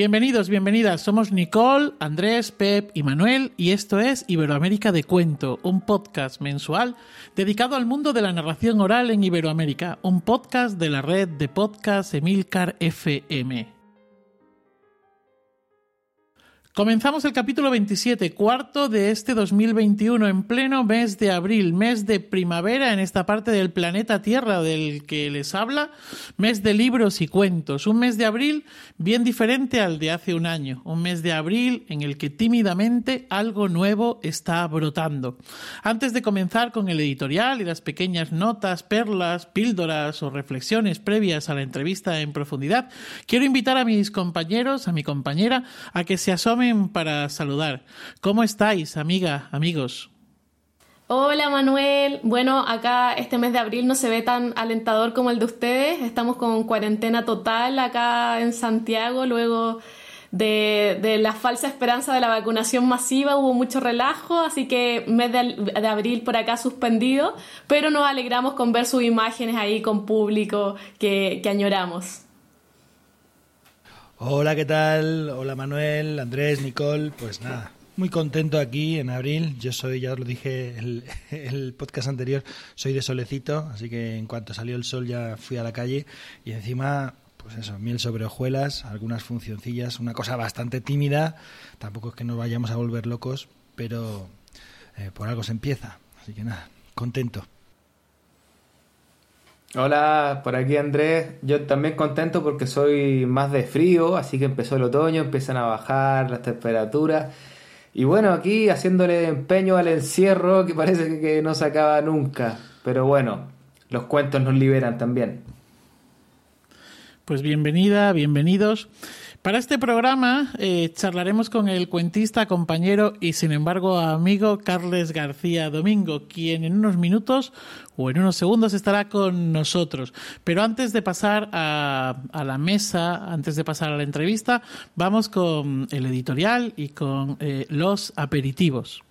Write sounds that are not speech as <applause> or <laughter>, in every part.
Bienvenidos, bienvenidas. Somos Nicole, Andrés, Pep y Manuel y esto es Iberoamérica de Cuento, un podcast mensual dedicado al mundo de la narración oral en Iberoamérica, un podcast de la red de podcast Emilcar FM. Comenzamos el capítulo 27, cuarto de este 2021, en pleno mes de abril, mes de primavera en esta parte del planeta Tierra del que les habla, mes de libros y cuentos, un mes de abril bien diferente al de hace un año, un mes de abril en el que tímidamente algo nuevo está brotando. Antes de comenzar con el editorial y las pequeñas notas, perlas, píldoras o reflexiones previas a la entrevista en profundidad, quiero invitar a mis compañeros, a mi compañera, a que se asomen para saludar. ¿Cómo estáis, amiga, amigos? Hola Manuel, bueno, acá este mes de abril no se ve tan alentador como el de ustedes, estamos con cuarentena total acá en Santiago, luego de, la falsa esperanza de la vacunación masiva hubo mucho relajo, así que mes de, abril por acá suspendido, pero nos alegramos con ver sus imágenes ahí con público que añoramos. Hola, ¿qué tal? Hola Manuel, Andrés, Nicole. Pues nada, muy contento aquí en abril. Yo soy, ya os lo dije el, <laughs> el podcast anterior, soy de solecito, así que en cuanto salió el sol ya fui a la calle y encima pues eso, miel sobre hojuelas, algunas funcioncillas, una cosa bastante tímida. Tampoco es que nos vayamos a volver locos, pero eh, por algo se empieza. Así que nada, contento. Hola, por aquí Andrés. Yo también contento porque soy más de frío, así que empezó el otoño, empiezan a bajar las temperaturas. Y bueno, aquí haciéndole empeño al encierro que parece que no se acaba nunca. Pero bueno, los cuentos nos liberan también. Pues bienvenida, bienvenidos. Para este programa eh, charlaremos con el cuentista, compañero y sin embargo amigo Carles García Domingo, quien en unos minutos o en unos segundos estará con nosotros. Pero antes de pasar a, la mesa, antes de pasar a la entrevista, vamos con el editorial y con eh, los aperitivos.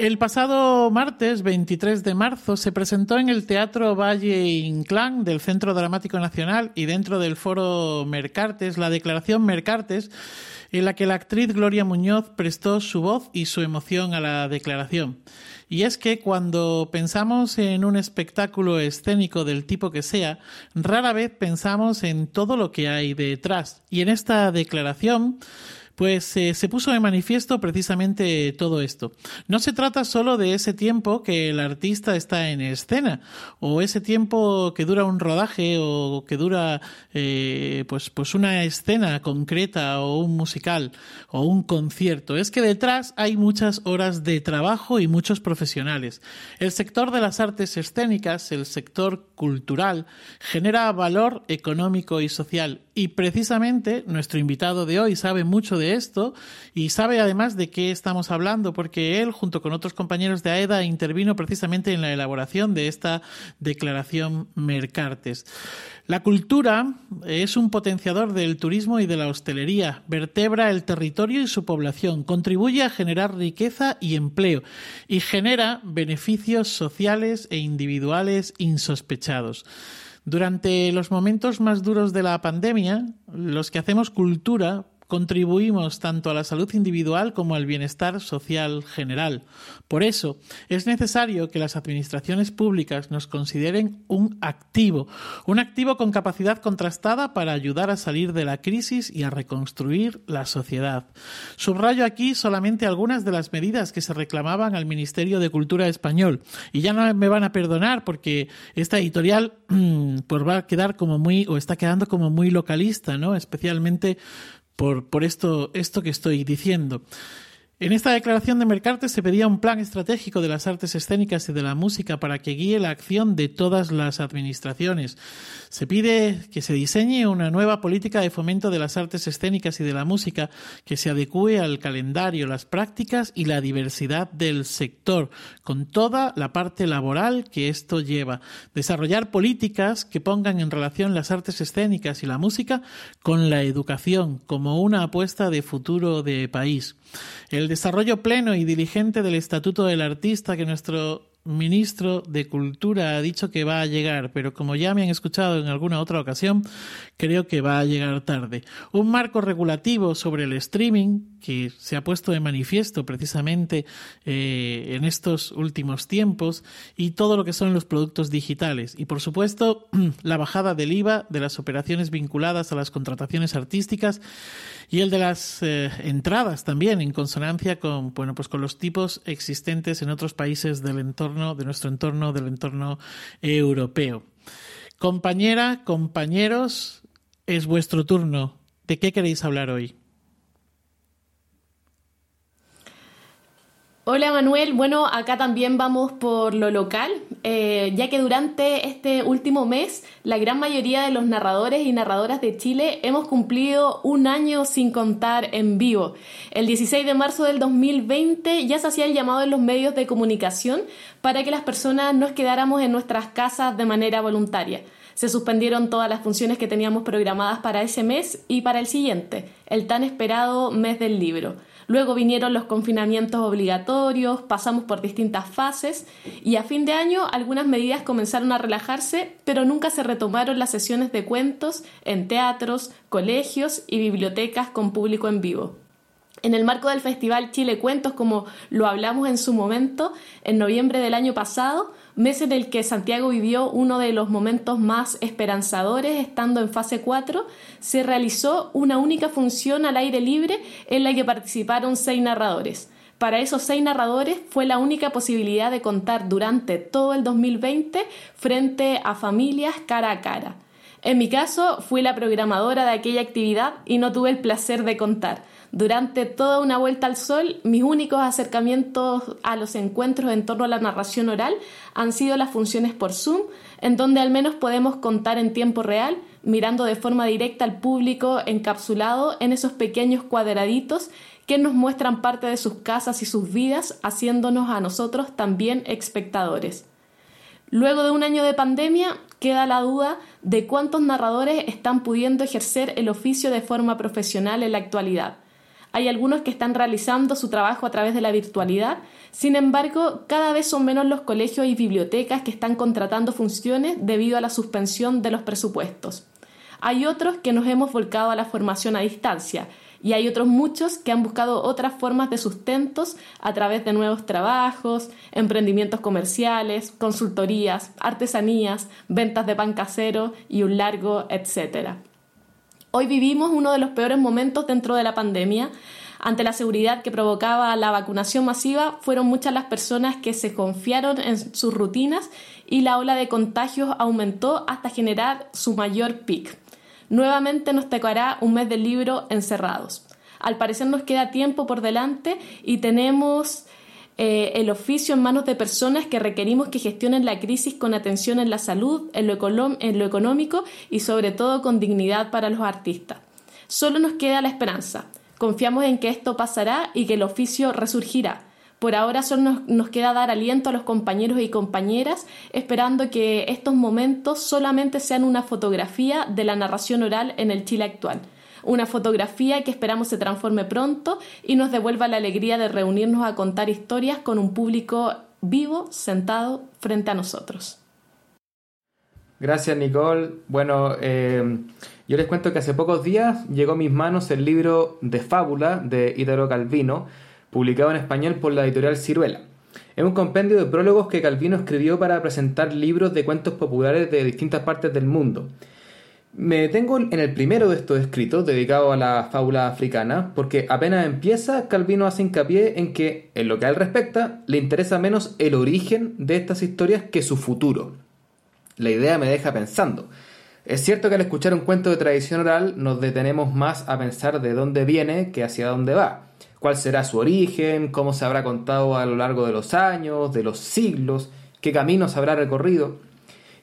El pasado martes 23 de marzo se presentó en el Teatro Valle Inclán del Centro Dramático Nacional y dentro del foro Mercartes la declaración Mercartes en la que la actriz Gloria Muñoz prestó su voz y su emoción a la declaración. Y es que cuando pensamos en un espectáculo escénico del tipo que sea, rara vez pensamos en todo lo que hay detrás. Y en esta declaración pues eh, se puso de manifiesto precisamente todo esto. No se trata solo de ese tiempo que el artista está en escena, o ese tiempo que dura un rodaje, o que dura eh, pues, pues una escena concreta, o un musical, o un concierto. Es que detrás hay muchas horas de trabajo y muchos profesionales. El sector de las artes escénicas, el sector cultural, genera valor económico y social. Y precisamente nuestro invitado de hoy sabe mucho de esto y sabe además de qué estamos hablando, porque él, junto con otros compañeros de AEDA, intervino precisamente en la elaboración de esta declaración Mercartes. La cultura es un potenciador del turismo y de la hostelería, vertebra el territorio y su población, contribuye a generar riqueza y empleo y genera beneficios sociales e individuales insospechados. Durante los momentos más duros de la pandemia, los que hacemos cultura contribuimos tanto a la salud individual como al bienestar social general. Por eso, es necesario que las administraciones públicas nos consideren un activo, un activo con capacidad contrastada para ayudar a salir de la crisis y a reconstruir la sociedad. Subrayo aquí solamente algunas de las medidas que se reclamaban al Ministerio de Cultura español. Y ya no me van a perdonar porque esta editorial <clears throat> pues va a quedar como muy, o está quedando como muy localista, ¿no? Especialmente por, por esto, esto que estoy diciendo. En esta declaración de Mercarte se pedía un plan estratégico de las artes escénicas y de la música para que guíe la acción de todas las administraciones. Se pide que se diseñe una nueva política de fomento de las artes escénicas y de la música que se adecue al calendario, las prácticas y la diversidad del sector, con toda la parte laboral que esto lleva. Desarrollar políticas que pongan en relación las artes escénicas y la música con la educación como una apuesta de futuro de país. El desarrollo pleno y diligente del Estatuto del Artista que nuestro ministro de Cultura ha dicho que va a llegar, pero como ya me han escuchado en alguna otra ocasión, creo que va a llegar tarde. Un marco regulativo sobre el streaming que se ha puesto de manifiesto precisamente eh, en estos últimos tiempos y todo lo que son los productos digitales. Y por supuesto, <clears throat> la bajada del IVA de las operaciones vinculadas a las contrataciones artísticas y el de las eh, entradas también en consonancia con bueno pues con los tipos existentes en otros países del entorno de nuestro entorno del entorno europeo. Compañera compañeros es vuestro turno. De qué queréis hablar hoy Hola Manuel, bueno, acá también vamos por lo local, eh, ya que durante este último mes la gran mayoría de los narradores y narradoras de Chile hemos cumplido un año sin contar en vivo. El 16 de marzo del 2020 ya se hacía el llamado en los medios de comunicación para que las personas nos quedáramos en nuestras casas de manera voluntaria. Se suspendieron todas las funciones que teníamos programadas para ese mes y para el siguiente, el tan esperado mes del libro. Luego vinieron los confinamientos obligatorios, pasamos por distintas fases y a fin de año algunas medidas comenzaron a relajarse, pero nunca se retomaron las sesiones de cuentos en teatros, colegios y bibliotecas con público en vivo. En el marco del Festival Chile Cuentos, como lo hablamos en su momento, en noviembre del año pasado, mes en el que Santiago vivió uno de los momentos más esperanzadores estando en fase 4, se realizó una única función al aire libre en la que participaron seis narradores. Para esos seis narradores fue la única posibilidad de contar durante todo el 2020 frente a familias cara a cara. En mi caso, fui la programadora de aquella actividad y no tuve el placer de contar. Durante toda una vuelta al sol, mis únicos acercamientos a los encuentros en torno a la narración oral han sido las funciones por Zoom, en donde al menos podemos contar en tiempo real, mirando de forma directa al público encapsulado en esos pequeños cuadraditos que nos muestran parte de sus casas y sus vidas, haciéndonos a nosotros también espectadores. Luego de un año de pandemia, queda la duda de cuántos narradores están pudiendo ejercer el oficio de forma profesional en la actualidad. Hay algunos que están realizando su trabajo a través de la virtualidad, sin embargo, cada vez son menos los colegios y bibliotecas que están contratando funciones debido a la suspensión de los presupuestos. Hay otros que nos hemos volcado a la formación a distancia y hay otros muchos que han buscado otras formas de sustentos a través de nuevos trabajos, emprendimientos comerciales, consultorías, artesanías, ventas de pan casero y un largo etcétera. Hoy vivimos uno de los peores momentos dentro de la pandemia. Ante la seguridad que provocaba la vacunación masiva, fueron muchas las personas que se confiaron en sus rutinas y la ola de contagios aumentó hasta generar su mayor pic. Nuevamente nos tocará un mes del libro encerrados. Al parecer nos queda tiempo por delante y tenemos eh, el oficio en manos de personas que requerimos que gestionen la crisis con atención en la salud, en lo, en lo económico y sobre todo con dignidad para los artistas. Solo nos queda la esperanza. Confiamos en que esto pasará y que el oficio resurgirá. Por ahora solo nos, queda dar aliento a los compañeros y compañeras, esperando que estos momentos solamente sean una fotografía de la narración oral en el Chile actual una fotografía que esperamos se transforme pronto y nos devuelva la alegría de reunirnos a contar historias con un público vivo sentado frente a nosotros. Gracias Nicole. Bueno, eh, yo les cuento que hace pocos días llegó a mis manos el libro de fábula de Ítalo Calvino, publicado en español por la editorial Ciruela. Es un compendio de prólogos que Calvino escribió para presentar libros de cuentos populares de distintas partes del mundo. Me detengo en el primero de estos escritos, dedicado a la fábula africana, porque apenas empieza, Calvino hace hincapié en que, en lo que a él respecta, le interesa menos el origen de estas historias que su futuro. La idea me deja pensando. Es cierto que al escuchar un cuento de tradición oral nos detenemos más a pensar de dónde viene que hacia dónde va. ¿Cuál será su origen? ¿Cómo se habrá contado a lo largo de los años, de los siglos? ¿Qué caminos habrá recorrido?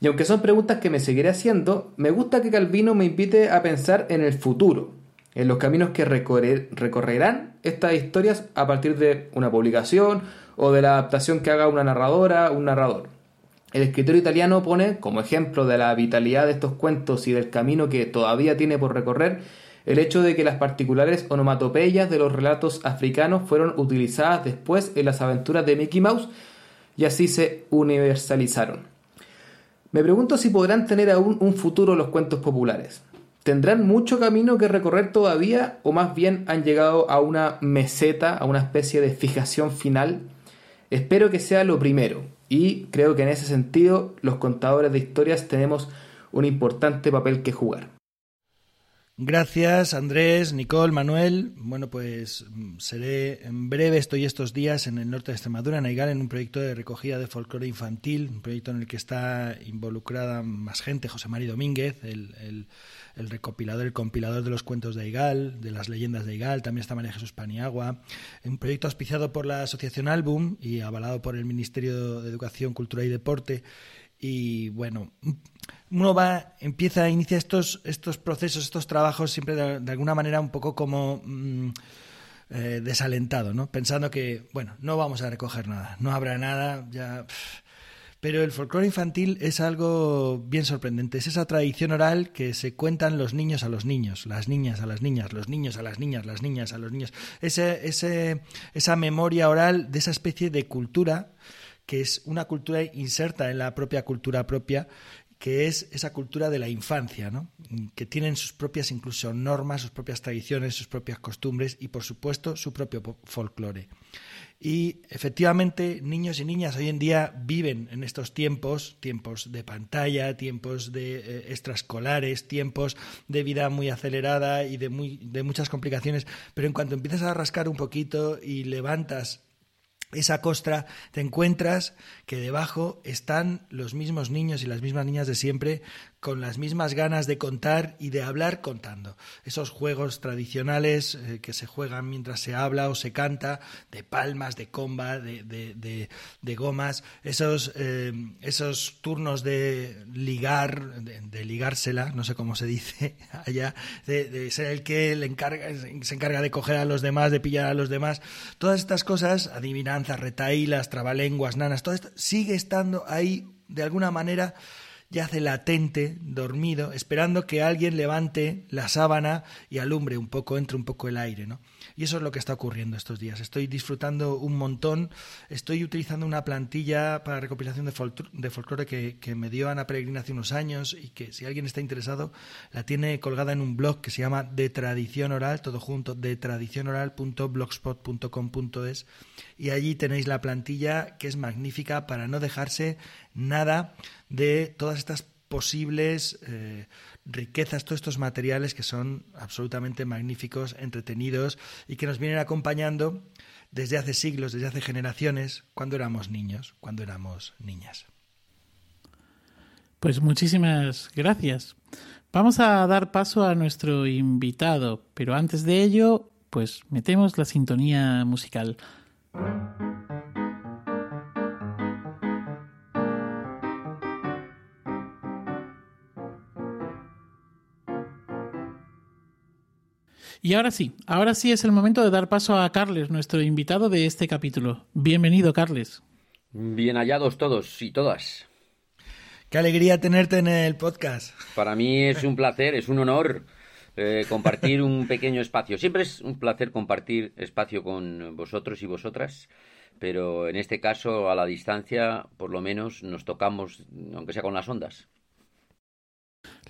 Y aunque son preguntas que me seguiré haciendo, me gusta que Calvino me invite a pensar en el futuro, en los caminos que recorrerán estas historias a partir de una publicación o de la adaptación que haga una narradora un narrador. El escritor italiano pone como ejemplo de la vitalidad de estos cuentos y del camino que todavía tiene por recorrer el hecho de que las particulares onomatopeyas de los relatos africanos fueron utilizadas después en las aventuras de Mickey Mouse y así se universalizaron. Me pregunto si podrán tener aún un futuro los cuentos populares. ¿Tendrán mucho camino que recorrer todavía o más bien han llegado a una meseta, a una especie de fijación final? Espero que sea lo primero y creo que en ese sentido los contadores de historias tenemos un importante papel que jugar. Gracias, Andrés, Nicole, Manuel. Bueno, pues seré en breve, estoy estos días en el norte de Extremadura, en Aigal, en un proyecto de recogida de folclore infantil, un proyecto en el que está involucrada más gente, José María Domínguez, el, recopilador, el compilador de los cuentos de Aigal, de las leyendas de Aigal, también está María Jesús Paniagua, un proyecto auspiciado por la Asociación Álbum y avalado por el Ministerio de Educación, Cultura y Deporte. Y bueno, uno va, empieza, inicia estos, estos procesos, estos trabajos siempre de, alguna manera un poco como mm, eh, desalentado, ¿no? Pensando que, bueno, no vamos a recoger nada, no habrá nada, ya... Pero el folclore infantil es algo bien sorprendente. Es esa tradición oral que se cuentan los niños a los niños, las niñas a las niñas, los niños a las niñas, las niñas a los niños. Ese, ese, esa memoria oral de esa especie de cultura que es una cultura inserta en la propia cultura propia que es esa cultura de la infancia, ¿no? que tienen sus propias incluso normas, sus propias tradiciones, sus propias costumbres y por supuesto su propio folclore. Y efectivamente, niños y niñas hoy en día viven en estos tiempos, tiempos de pantalla, tiempos de eh, extraescolares, tiempos de vida muy acelerada y de, muy, de muchas complicaciones, pero en cuanto empiezas a rascar un poquito y levantas esa costra, te encuentras que debajo están los mismos niños y las mismas niñas de siempre con las mismas ganas de contar y de hablar contando. Esos juegos tradicionales eh, que se juegan mientras se habla o se canta, de palmas, de comba, de, de, gomas, esos, eh, esos turnos de ligar, de, ligársela, no sé cómo se dice <laughs> allá, de, ser el que le encarga, se encarga de coger a los demás, de pillar a los demás. Todas estas cosas, adivinanzas, retailas, trabalenguas, nanas, todo esto sigue estando ahí de alguna manera yace latente, dormido, esperando que alguien levante la sábana y alumbre un poco, entre un poco el aire, ¿no? Y eso es lo que está ocurriendo estos días. Estoy disfrutando un montón, estoy utilizando una plantilla para recopilación de, folclore que, que, me dio Ana Peregrina hace unos años y que si alguien está interesado la tiene colgada en un blog que se llama De Tradición Oral, todo junto, de tradicionoral.blogspot.com.es y allí tenéis la plantilla que es magnífica para no dejarse nada de todas estas posibles eh, riquezas, todos estos materiales que son absolutamente magníficos, entretenidos y que nos vienen acompañando desde hace siglos, desde hace generaciones, cuando éramos niños, cuando éramos niñas. Pues muchísimas gracias. Vamos a dar paso a nuestro invitado, pero antes de ello, pues metemos la sintonía musical. Y ahora sí, ahora sí es el momento de dar paso a Carles, nuestro invitado de este capítulo. Bienvenido, Carles. Bien hallados todos y todas. Qué alegría tenerte en el podcast. Para mí es un placer, es un honor eh, compartir un pequeño espacio. Siempre es un placer compartir espacio con vosotros y vosotras, pero en este caso, a la distancia, por lo menos nos tocamos, aunque sea con las ondas.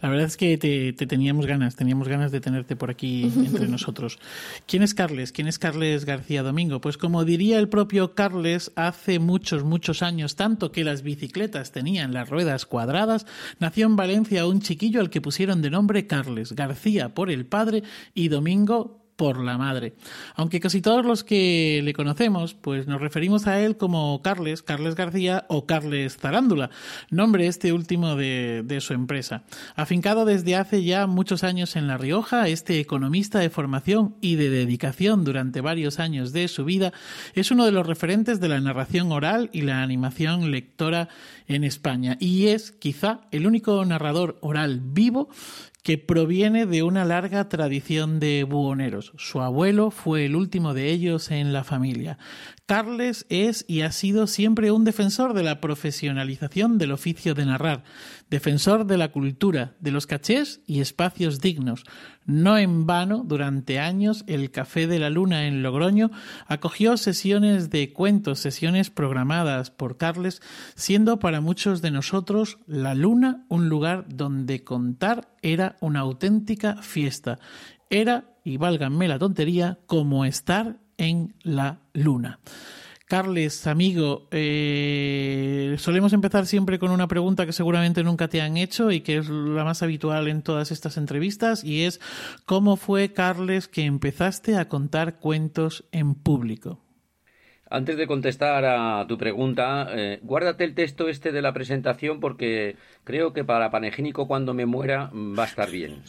La verdad es que te, teníamos ganas, teníamos ganas de tenerte por aquí <laughs> entre nosotros. ¿Quién es Carles? ¿Quién es Carles García Domingo? Pues como diría el propio Carles, hace muchos, muchos años, tanto que las bicicletas tenían las ruedas cuadradas, nació en Valencia un chiquillo al que pusieron de nombre Carles García por el padre y Domingo por la madre. Aunque casi todos los que le conocemos, pues nos referimos a él como Carles, Carles García o Carles Zarándula, nombre este último de, de, su empresa. Afincado desde hace ya muchos años en La Rioja, este economista de formación y de dedicación durante varios años de su vida es uno de los referentes de la narración oral y la animación lectora en España y es quizá el único narrador oral vivo que proviene de una larga tradición de buhoneros. Su abuelo fue el último de ellos en la familia. Carles es y ha sido siempre un defensor de la profesionalización del oficio de narrar, defensor de la cultura, de los cachés y espacios dignos. No en vano, durante años, el Café de la Luna en Logroño acogió sesiones de cuentos, sesiones programadas por Carles, siendo para muchos de nosotros la Luna un lugar donde contar era una auténtica fiesta. Era, y válganme la tontería, como estar en la Luna. Carles, amigo, eh, solemos empezar siempre con una pregunta que seguramente nunca te han hecho y que es la más habitual en todas estas entrevistas y es ¿cómo fue, Carles, que empezaste a contar cuentos en público? Antes de contestar a tu pregunta, eh, guárdate el texto este de la presentación porque creo que para Panegínico cuando me muera va a estar bien.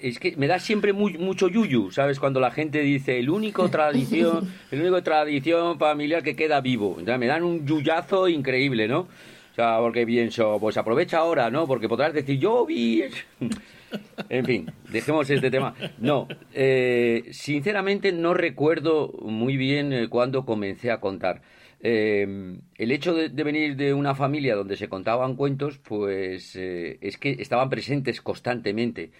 Es que me da siempre mucho yuyu, ¿sabes? Cuando la gente dice el único tradición, <laughs> el único tradición familiar que queda vivo. me dan un yuyazo increíble, ¿no? O sea, porque pienso, pues aprovecha ahora, ¿no? Porque podrás decir, yo vi... <laughs> en fin, dejemos este tema. No, eh, sinceramente no recuerdo muy bien eh, cuándo comencé a contar. Eh, el hecho de, venir de una familia donde se contaban cuentos, pues es que estaban presentes constantemente.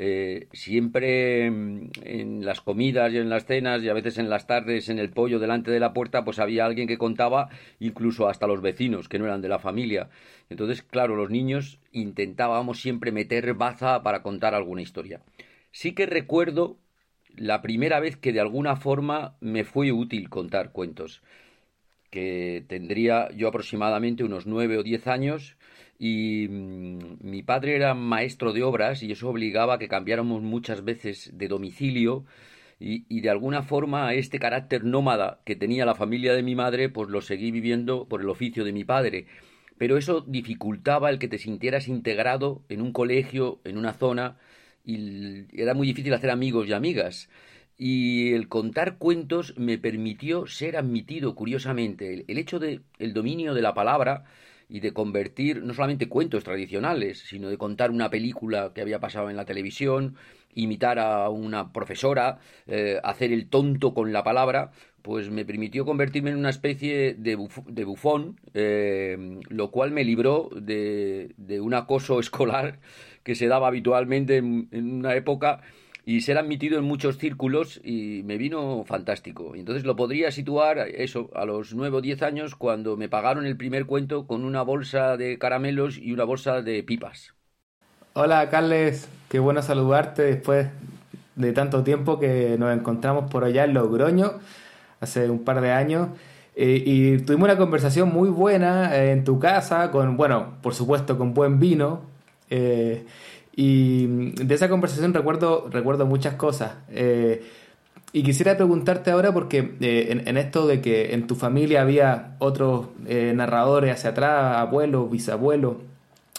Eh, siempre mm, en las comidas y en las cenas y a veces en las tardes en el pollo delante de la puerta pues había alguien que contaba incluso hasta los vecinos que no eran de la familia. Entonces claro los niños intentábamos siempre meter baza para contar alguna historia. Sí que recuerdo la primera vez que de alguna forma me fue útil contar cuentos que tendría yo aproximadamente unos nueve o diez años y mm, mi padre era maestro de obras y eso obligaba a que cambiáramos muchas veces de domicilio y, y, de alguna forma este carácter nómada que tenía la familia de mi madre pues lo seguí viviendo por el oficio de mi padre. Pero eso dificultaba el que te sintieras integrado en un colegio, en una zona y era muy difícil hacer amigos y amigas. Y el contar cuentos me permitió ser admitido curiosamente. El, hecho de el dominio de la palabra y de convertir no solamente cuentos tradicionales, sino de contar una película que había pasado en la televisión, imitar a una profesora, eh, hacer el tonto con la palabra, pues me permitió convertirme en una especie de, bufón, eh, lo cual me libró de, un acoso <laughs> escolar que se daba habitualmente en una época y ser admitido en muchos círculos y me vino fantástico. Entonces lo podría situar eso a los nueve o diez años cuando me pagaron el primer cuento con una bolsa de caramelos y una bolsa de pipas. Hola Carles, qué bueno saludarte después de tanto tiempo que nos encontramos por allá en Logroño hace un par de años. Eh, y tuvimos una conversación muy buena eh, en tu casa, con, bueno, por supuesto, con buen vino. Eh, y de esa conversación recuerdo, recuerdo muchas cosas. Eh, y quisiera preguntarte ahora, porque eh, en, esto de que en tu familia había otros eh, narradores hacia atrás, abuelos, bisabuelos,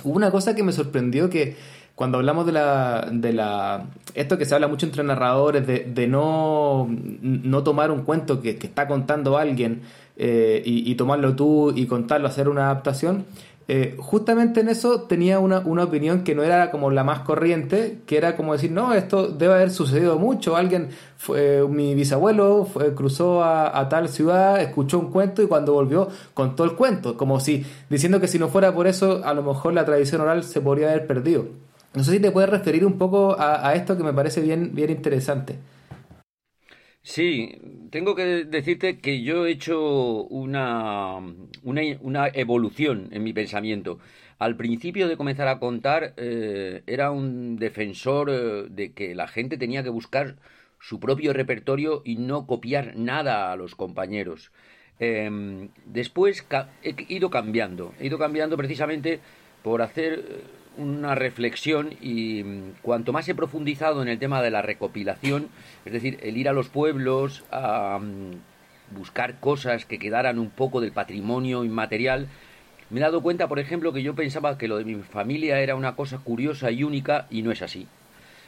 hubo una cosa que me sorprendió que cuando hablamos de la, de la esto que se habla mucho entre narradores, de, de no, no tomar un cuento que, que está contando alguien y, y, tomarlo tú y contarlo, hacer una adaptación, eh, justamente en eso tenía una, opinión que no era como la más corriente, que era como decir, no, esto debe haber sucedido mucho, alguien, fue, mi bisabuelo fue, cruzó a, tal ciudad, escuchó un cuento y cuando volvió contó el cuento, como si diciendo que si no fuera por eso, a lo mejor la tradición oral se podría haber perdido. No sé si te puedes referir un poco a, a esto que me parece bien, bien interesante. Sí, tengo que decirte que yo he hecho una, una, evolución en mi pensamiento. Al principio de comenzar a contar, eh, era un defensor eh, de que la gente tenía que buscar su propio repertorio y no copiar nada a los compañeros. Em, después he ido cambiando, he ido cambiando precisamente por hacer una reflexión y mm, cuanto más he profundizado en el tema de la recopilación, es decir, el ir a los pueblos a mm, buscar cosas que quedaran un poco del patrimonio inmaterial, me he dado cuenta, por ejemplo, que yo pensaba que lo de mi familia era una cosa curiosa y única y no es así.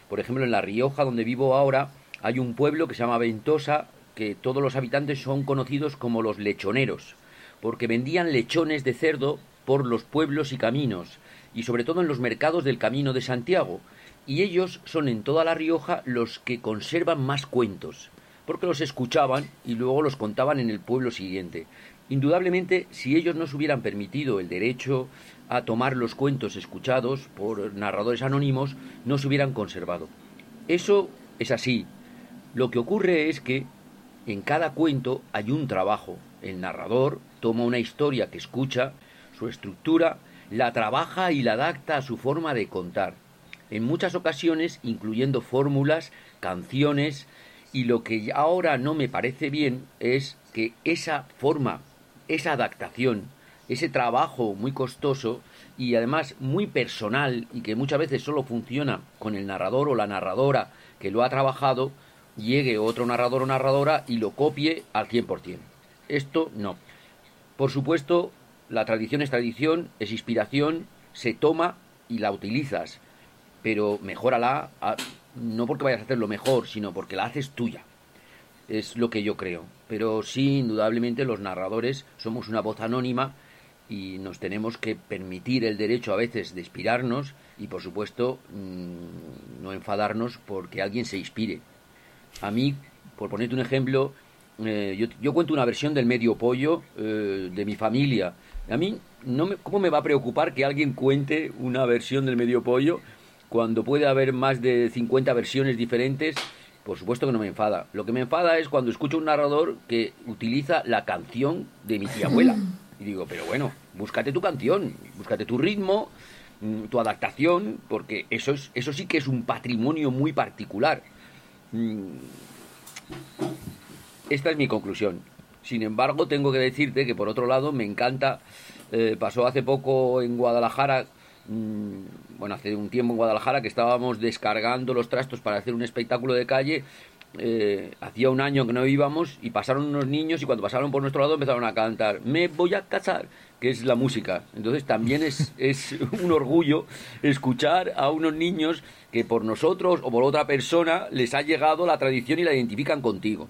Por ejemplo, en La Rioja, donde vivo ahora, hay un pueblo que se llama Ventosa, que todos los habitantes son conocidos como los lechoneros, porque vendían lechones de cerdo por los pueblos y caminos y sobre todo en los mercados del Camino de Santiago, y ellos son en toda La Rioja los que conservan más cuentos. porque los escuchaban y luego los contaban en el pueblo siguiente. Indudablemente, si ellos no se hubieran permitido el derecho a tomar los cuentos escuchados por narradores anónimos, no se hubieran conservado. Eso es así. Lo que ocurre es que en cada cuento hay un trabajo. El narrador toma una historia que escucha, su estructura, la trabaja y la adapta a su forma de contar. En muchas ocasiones incluyendo fórmulas, canciones, y lo que ahora no me parece bien es que esa forma, esa adaptación, ese trabajo muy costoso y además muy personal y que muchas veces solo funciona con el narrador o la narradora que lo ha trabajado, llegue otro narrador o narradora y lo copie al 100%. Esto no. Por supuesto, la tradición es tradición, es inspiración, se toma y la utilizas, pero mejórala no porque vayas a hacerlo mejor, sino porque la haces tuya. Es lo que yo creo. Pero sí, indudablemente los narradores somos una voz anónima y nos tenemos que permitir el derecho a veces de inspirarnos y por supuesto mm, no enfadarnos porque alguien se inspire. A mí, por ponerte un ejemplo, eh, yo, cuento una versión del medio pollo eh, de mi familia. A mí, no me, ¿cómo me va a preocupar que alguien cuente una versión del medio pollo cuando puede haber más de 50 versiones diferentes? Por supuesto que no me enfada. Lo que me enfada es cuando escucho un narrador que utiliza la canción de mi tía abuela. <laughs> Y digo, pero bueno, búscate tu canción, búscate tu ritmo, mm, tu adaptación, porque eso, es, eso sí que es un patrimonio muy particular. Mm, esta es mi conclusión. Sin embargo, tengo que decirte que por otro lado me encanta, eh, pasó hace poco en Guadalajara, mm, bueno, hace un tiempo en Guadalajara que estábamos descargando los trastos para hacer un espectáculo de calle eh, hacía un año que no íbamos y pasaron unos niños y cuando pasaron por nuestro lado empezaron a cantar Me voy a casar, que es la música. Entonces también es, <laughs> es un orgullo escuchar a unos niños que por nosotros o por otra persona les ha llegado la tradición y la identifican contigo.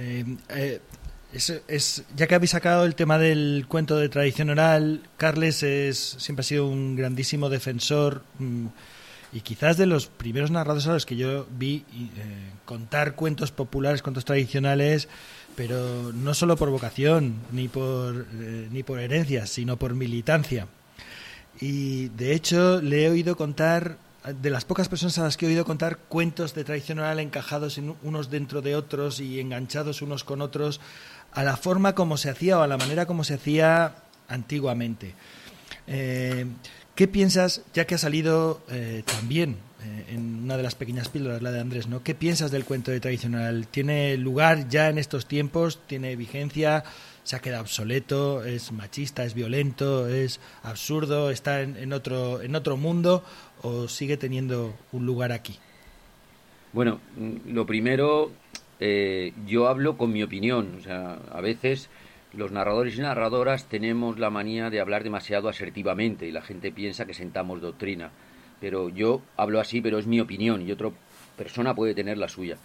Eh, eh, ya que habéis sacado el tema del cuento de tradición oral, Carles es, siempre ha sido un grandísimo defensor. Mm, y quizás de los primeros narradores a los que yo vi eh, contar cuentos populares, cuentos tradicionales, pero no solo por vocación ni por, ni por herencia, sino por militancia. Y de hecho le he oído contar, de las pocas personas a las que he oído contar cuentos de tradición oral encajados en unos dentro de otros y enganchados unos con otros, a la forma como se hacía o a la manera como se hacía antiguamente. Eh, ¿Qué piensas, ya que ha salido eh, también eh, en una de las pequeñas píldoras, la de Andrés, ¿no? ¿Qué piensas del cuento de tradicional? ¿Tiene lugar ya en estos tiempos? ¿Tiene vigencia? ¿Se ha quedado obsoleto? ¿Es machista? ¿Es violento? ¿Es absurdo? ¿Está en, otro, en otro mundo? ¿O sigue teniendo un lugar aquí? Bueno, mm, lo primero, eh, yo hablo con mi opinión. O sea, a veces los narradores y narradoras tenemos la manía de hablar demasiado asertivamente y la gente piensa que sentamos doctrina. Pero yo hablo así, pero es mi opinión y otra persona puede tener la suya.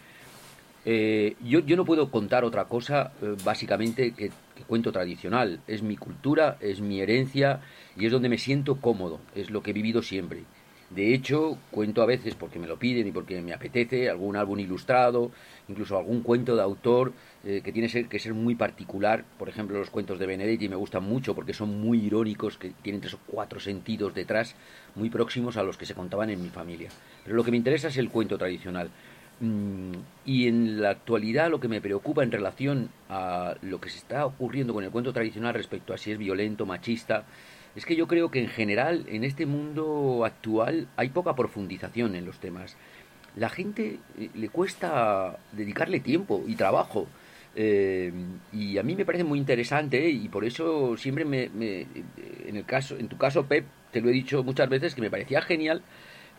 Eh, yo, yo, no puedo contar otra cosa eh, básicamente que, cuento tradicional. Es mi cultura, es mi herencia y es donde me siento cómodo, es lo que he vivido siempre. De hecho, cuento a veces porque me lo piden y porque me apetece algún álbum ilustrado, incluso algún cuento de autor eh, que tiene que ser muy particular. Por ejemplo, los cuentos de Benedetti me gustan mucho porque son muy irónicos, que tienen tres o cuatro sentidos detrás, muy próximos a los que se contaban en mi familia. Pero lo que me interesa es el cuento tradicional. Mm, y en la actualidad lo que me preocupa en relación a lo que se está ocurriendo con el cuento tradicional respecto a si es violento, machista, es que yo creo que en general en este mundo actual hay poca profundización en los temas. La gente eh, le cuesta dedicarle tiempo y trabajo. Eh, y a mí me parece muy interesante y por eso siempre me, en el caso en tu caso Pep te lo he dicho muchas veces que me parecía genial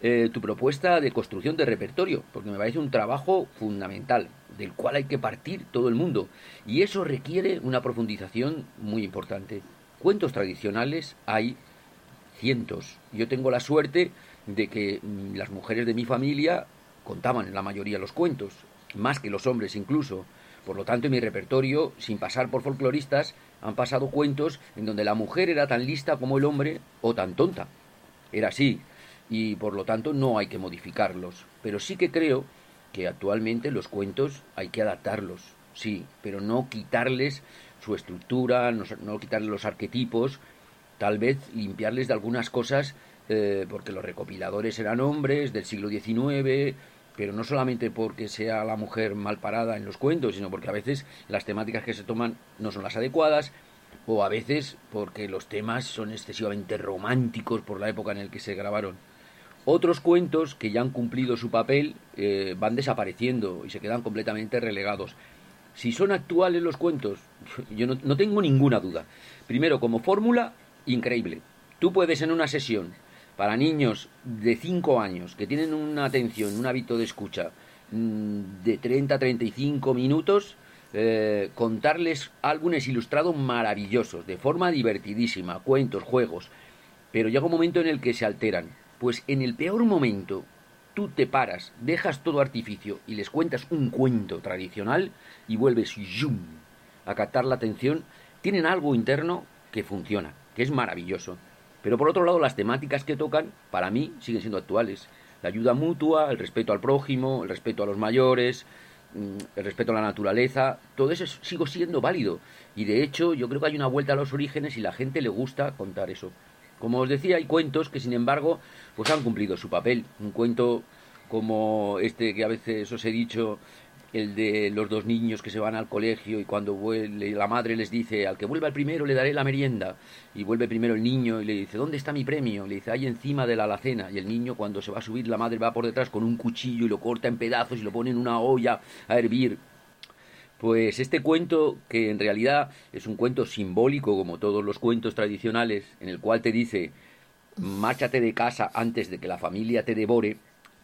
eh, tu propuesta de construcción de repertorio porque me parece un trabajo fundamental del cual hay que partir todo el mundo y eso requiere una profundización muy importante Cuentos tradicionales hay cientos. Yo tengo la suerte de que mm, las mujeres de mi familia contaban la mayoría los cuentos, más que los hombres incluso. Por lo tanto, en mi repertorio, sin pasar por folcloristas, han pasado cuentos en donde la mujer era tan lista como el hombre o tan tonta. Era así, y por lo tanto no hay que modificarlos. Pero sí que creo que actualmente los cuentos hay que adaptarlos, sí, pero no quitarles su estructura, no, quitarles los arquetipos, tal vez limpiarles de algunas cosas, eh, porque los recopiladores eran hombres del siglo XIX, pero no solamente porque sea la mujer mal parada en los cuentos, sino porque a veces las temáticas que se toman no son las adecuadas, o a veces porque los temas son excesivamente románticos por la época en la que se grabaron. Otros cuentos que ya han cumplido su papel eh, van desapareciendo y se quedan completamente relegados. Si son actuales los cuentos, <laughs> yo no, tengo ninguna duda. Primero, como fórmula, increíble. Tú puedes en una sesión para niños de 5 años que tienen una atención, un hábito de escucha mm, de 30 a 35 minutos, eh, contarles álbumes ilustrados maravillosos, de forma divertidísima, cuentos, juegos, pero llega un momento en el que se alteran. Pues en el peor momento, tú te paras, dejas todo artificio y les cuentas un cuento tradicional y vuelves a captar la atención, tienen algo interno que funciona, que es maravilloso. Pero por otro lado, las temáticas que tocan, para mí, siguen siendo actuales. La ayuda mutua, el respeto al prójimo, el respeto a los mayores, mm, el respeto a la naturaleza, todo eso sigo siendo válido. Y de hecho, yo creo que hay una vuelta a los orígenes y la gente le gusta contar eso. Como os decía, hay cuentos que sin embargo, pues han cumplido su papel. Un cuento como este que a veces os he dicho, el de los dos niños que se van al colegio y cuando vuelve, la madre les dice, al que vuelva el primero le daré la merienda. Y vuelve primero el niño y le dice, ¿dónde está mi premio? Le dice, ahí encima de la alacena. Y el niño cuando se va a subir, la madre va por detrás con un cuchillo y lo corta en pedazos y lo pone en una olla a hervir. Pues este cuento, que en realidad es un cuento simbólico como todos los cuentos tradicionales, en el cual te dice, márchate de casa antes de que la familia te devore,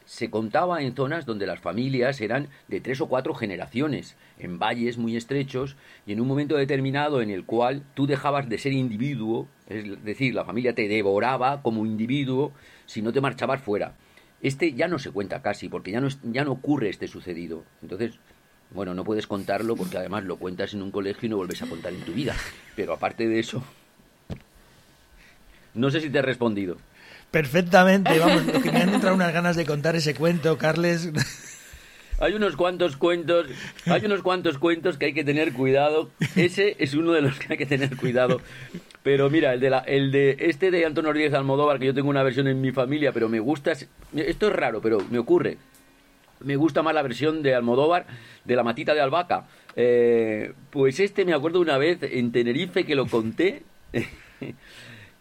se contaba en zonas donde las familias eran de tres o cuatro generaciones, en valles muy estrechos y en un momento determinado en el cual tú dejabas de ser individuo, es decir, la familia te devoraba como individuo si no te marchabas fuera. Este ya no se cuenta casi, porque ya no, ya no ocurre este sucedido. Entonces, bueno, no puedes contarlo porque además lo cuentas en un colegio y no vuelves a contar en tu vida. Pero aparte de eso, no sé si te he respondido. Perfectamente, vamos, lo que me han entrado unas ganas de contar ese cuento, Carles. Hay unos cuantos cuentos, hay unos cuantos cuentos que hay que tener cuidado. Ese es uno de los que hay que tener cuidado. Pero mira, el de, la, el de este de Antonio Rodríguez Almodóvar, que yo tengo una versión en mi familia, pero me gusta. Esto es raro, pero me ocurre. Me gusta más la versión de Almodóvar de la matita de albahaca. Eh, pues este me acuerdo una vez en Tenerife que lo conté. <laughs>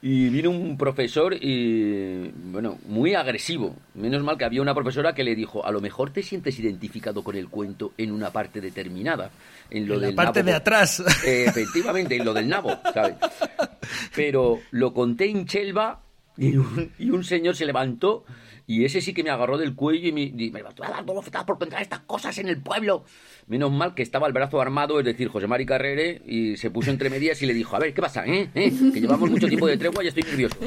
Y vino un profesor y, bueno, muy agresivo. Menos mal que había una profesora que le dijo, a lo mejor te sientes identificado con el cuento en una parte determinada. En, lo la parte de atrás. <laughs> efectivamente, en lo del nabo, ¿sabes? Pero lo conté en Chelva y un, y un señor se levantó y ese sí que me agarró del cuello y me, y me va a dar dos por contar estas cosas en el pueblo. Menos mal que estaba el brazo armado, es decir, José Mari Carrere, y se puso entre medias y le dijo, a ver, ¿qué pasa? Eh? ¿Eh? Que llevamos mucho tiempo de tregua y estoy nervioso.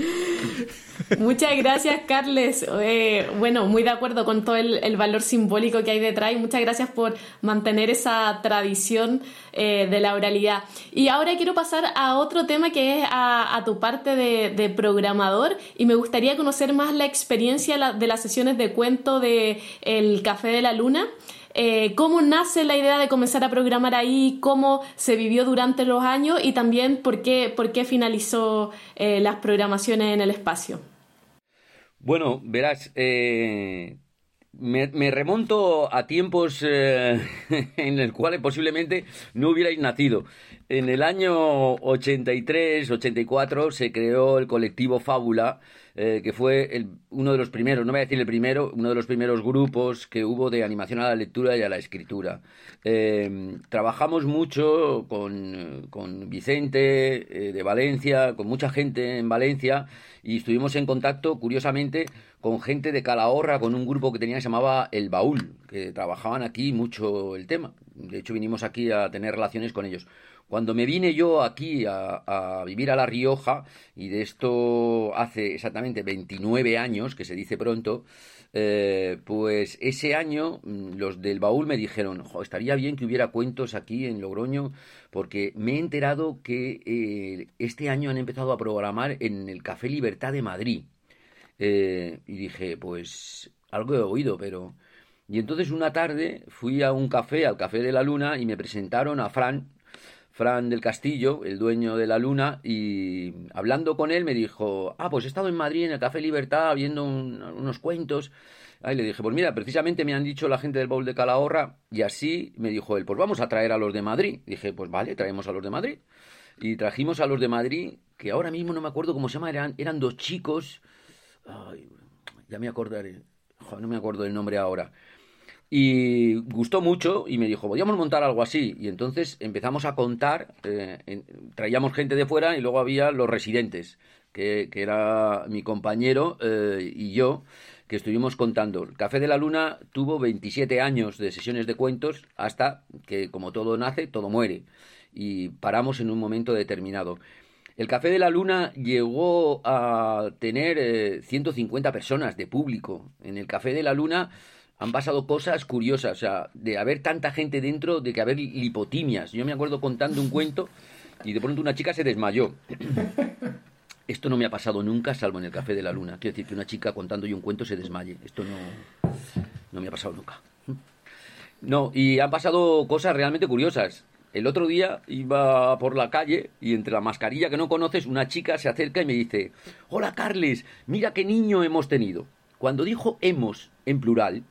Muchas gracias, Carles. Eh, bueno, muy de acuerdo con todo el, valor simbólico que hay detrás y muchas gracias por mantener esa tradición eh, de la oralidad. Y ahora quiero pasar a otro tema que es a, tu parte de, programador y me gustaría conocer más la experiencia de las sesiones de cuento de El Café de la Luna. Eh, cómo nace la idea de comenzar a programar ahí, cómo se vivió durante los años y también por qué, por qué finalizó eh, las programaciones en el espacio. Bueno, verás, eh, me, remonto a tiempos <laughs> en los cuales posiblemente no hubierais nacido. En el año 83, 84 se creó el colectivo Fábula, eh, que fue el, uno de los primeros, no voy a decir el primero, uno de los primeros grupos que hubo de animación a la lectura y a la escritura. Eh, trabajamos mucho con, con Vicente eh, de Valencia, con mucha gente en Valencia, y estuvimos en contacto, curiosamente, con gente de Calahorra, con un grupo que tenía que se llamaba El Baúl, que trabajaban aquí mucho el tema. De hecho, vinimos aquí a tener relaciones con ellos. Cuando me vine yo aquí a, vivir a La Rioja, y de esto hace exactamente 29 años, que se dice pronto, eh, pues ese año mm, los del baúl me dijeron, estaría bien que hubiera cuentos aquí en Logroño, porque me he enterado que eh, este año han empezado a programar en el Café Libertad de Madrid. Eh, y dije, pues algo he oído, pero Y entonces una tarde fui a un café, al Café de la Luna, y me presentaron a Fran, Fran del Castillo, el dueño de la Luna, y hablando con él me dijo, ah, pues he estado en Madrid en el Café Libertad viendo unos cuentos. Ahí le dije, pues mira, precisamente me han dicho la gente del Bowl de Calahorra, y así me dijo él, pues vamos a traer a los de Madrid. Dije, pues vale, traemos a los de Madrid. Y trajimos a los de Madrid, que ahora mismo no me acuerdo cómo se llama, eran, eran dos chicos. Ay, ya me acordaré. no me acuerdo del nombre ahora. Y gustó mucho y me dijo, podríamos montar algo así. Y entonces empezamos a contar, eh, traíamos gente de fuera y luego había los residentes, que, era mi compañero eh, y yo, que estuvimos contando. El Café de la Luna tuvo 27 años de sesiones de cuentos hasta que, como todo nace, todo muere. Y paramos en un momento determinado. El Café de la Luna llegó a tener 150 eh, personas de público. En el Café de la Luna han pasado cosas curiosas, o sea, de haber tanta gente dentro, de que haber lipotimias. Yo me acuerdo contando un cuento y de pronto una chica se desmayó. <laughs> Esto no me ha pasado nunca, salvo en el Café de la Luna. Quiero decir que una chica contando yo un cuento se desmaye. Esto no, no me ha pasado nunca. No, y han pasado cosas realmente curiosas. El otro día iba por la calle y entre la mascarilla que no conoces, una chica se acerca y me dice, hola Carles, mira qué niño hemos tenido. Cuando dijo hemos en plural,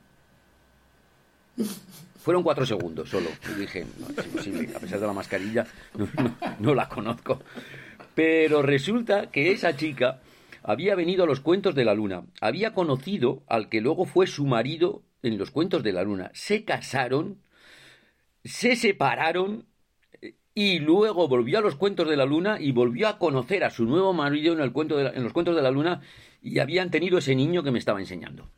fueron cuatro segundos solo. Y dije, a pesar de la mascarilla, no, la conozco. Pero resulta que esa chica había venido a los cuentos de la luna, había conocido al que luego fue su marido en los cuentos de la luna, se casaron, se separaron y luego volvió a los cuentos de la luna y volvió a conocer a su nuevo marido en, el cuento en los cuentos de la luna y habían tenido ese niño que me estaba enseñando.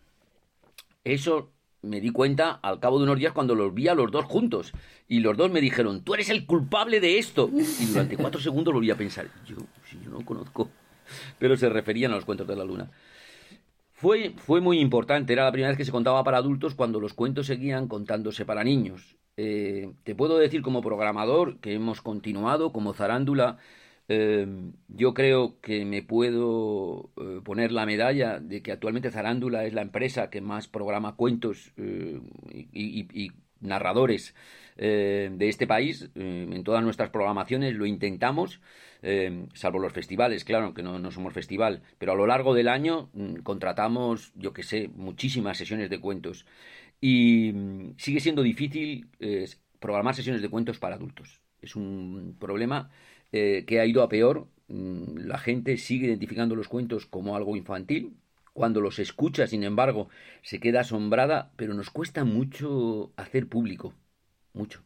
Eso me di cuenta al cabo de unos días cuando los vi a los dos juntos. Y los dos me dijeron, tú eres el culpable de esto. Y durante <laughs> cuatro segundos volví a pensar, yo, si yo no conozco. Pero se referían a los cuentos de la luna. Fue, fue muy importante, era la primera vez que se contaba para adultos cuando los cuentos seguían contándose para niños. Eh, te puedo decir como programador que hemos continuado como zarándula Em, yo creo que me puedo eh, poner la medalla de que actualmente Zarándula es la empresa que más programa cuentos eh, y, narradores eh, de este país. en todas nuestras programaciones lo intentamos, salvo los festivales, claro, que no, no, somos festival, pero a lo largo del año mm, contratamos, yo que sé, muchísimas sesiones de cuentos. Y mm, sigue siendo difícil programar sesiones de cuentos para adultos. Es un problema eh, que ha ido a peor. Mm, la gente sigue identificando los cuentos como algo infantil. Cuando los escucha, sin embargo, se queda asombrada, pero nos cuesta mucho hacer público. Mucho.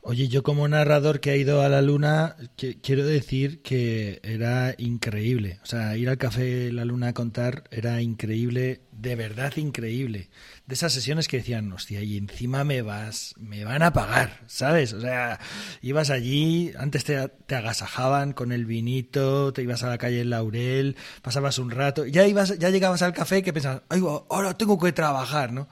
Oye, yo como narrador que ha ido a la luna, quiero decir que era increíble. O sea, ir al café La Luna a contar era increíble, de verdad increíble. De esas sesiones que decían, hostia, y encima me vas, me van a pagar, ¿sabes? O sea, ibas allí, antes te, te agasajaban con el vinito, te ibas a la calle Laurel, pasabas un rato, ya ibas, ya llegabas al café que pensabas, ay, ahora tengo que trabajar, ¿no?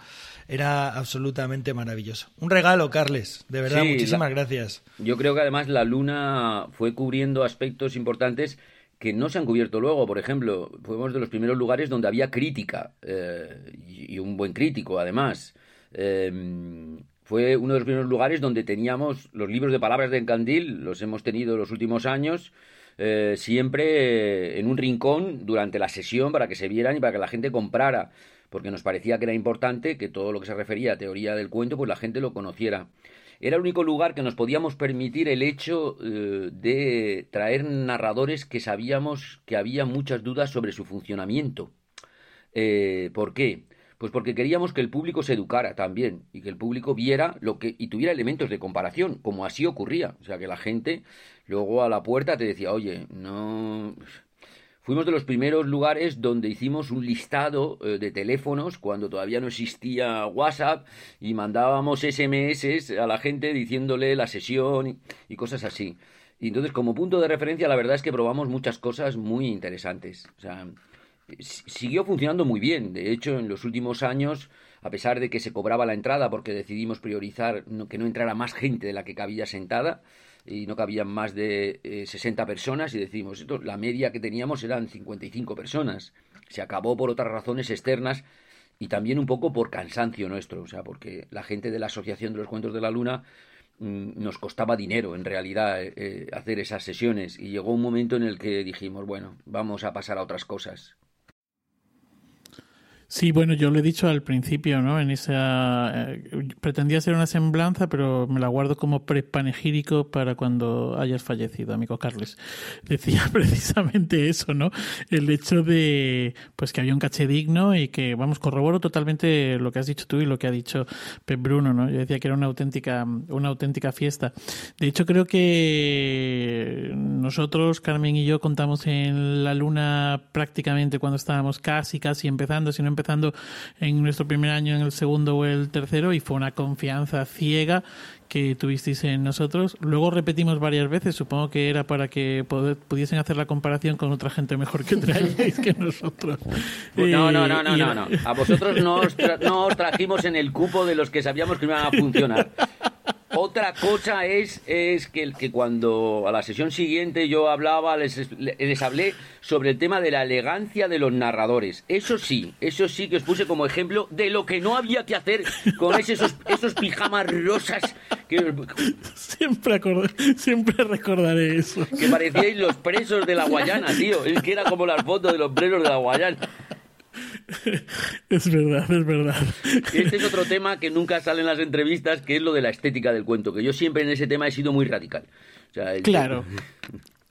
Era absolutamente maravilloso. Un regalo, Carles, de verdad, muchísimas gracias. Yo creo que además la luna fue cubriendo aspectos importantes que no se han cubierto luego. Por ejemplo, fuimos de los primeros lugares donde había crítica, eh, y un buen crítico además. Em, fue uno de los primeros lugares donde teníamos los libros de palabras de Encandil, los hemos tenido los últimos años, eh, siempre en un rincón durante la sesión para que se vieran y para que la gente comprara porque nos parecía que era importante que todo lo que se refería a teoría del cuento, pues la gente lo conociera. Era el único lugar que nos podíamos permitir el hecho eh, de traer narradores que sabíamos que había muchas dudas sobre su funcionamiento. Eh, ¿Por qué? Pues porque queríamos que el público se educara también y que el público viera lo que y tuviera elementos de comparación, como así ocurría. O sea, que la gente luego a la puerta te decía, oye, no, Fuimos de los primeros lugares donde hicimos un listado eh, de teléfonos cuando todavía no existía WhatsApp y mandábamos SMS a la gente diciéndole la sesión y, cosas así. Y entonces, como punto de referencia, la verdad es que probamos muchas cosas muy interesantes. O sea, siguió funcionando muy bien. De hecho, en los últimos años, a pesar de que se cobraba la entrada porque decidimos priorizar que no entrara más gente de la que cabía sentada, y no cabían más de 60 eh, personas y decimos, la media que teníamos eran 55 personas. Se acabó por otras razones externas y también un poco por cansancio nuestro, o sea, porque la gente de la Asociación de los Cuentos de la Luna mm, nos costaba dinero en realidad eh, eh, hacer esas sesiones y llegó un momento en el que dijimos, bueno, vamos a pasar a otras cosas. Sí, bueno, yo lo he dicho al principio, ¿no? En esa eh, pretendía ser una semblanza, pero me la guardo como prepanegírico para cuando hayas fallecido, amigo Carles. <laughs> Decía <laughs> precisamente eso, ¿no? El hecho de pues que había un caché digno y que vamos corroboro totalmente lo que has dicho tú y lo que ha dicho Pep Bruno, ¿no? Yo decía que era una auténtica una auténtica fiesta. De hecho, creo que nosotros Carmen y yo contamos en la luna prácticamente cuando estábamos casi casi empezando, si no empezando en nuestro primer año, en el segundo o el tercero, y fue una confianza ciega que tuvisteis en nosotros. Luego repetimos varias veces, supongo que era para que pudiesen hacer la comparación con otra gente mejor que traíais que nosotros. <laughs> No, no, no, no, no, no. A vosotros no os, no os trajimos en el cupo de los que sabíamos que iban a funcionar. Otra cosa es, es que, que, cuando a la sesión siguiente yo hablaba, les, les hablé sobre el tema de la elegancia de los narradores. Eso sí, eso sí que os puse como ejemplo de lo que no había que hacer con esos, esos pijamas rosas. Que... Siempre, siempre recordaré eso. Que parecíais los presos de la Guayana, tío. Es que era como las fotos de los presos de la Guayana. <laughs> Es verdad, es verdad. Este es otro tema que nunca sale en las entrevistas, que es lo de la estética del cuento, que yo siempre en ese tema he sido muy radical. Claro.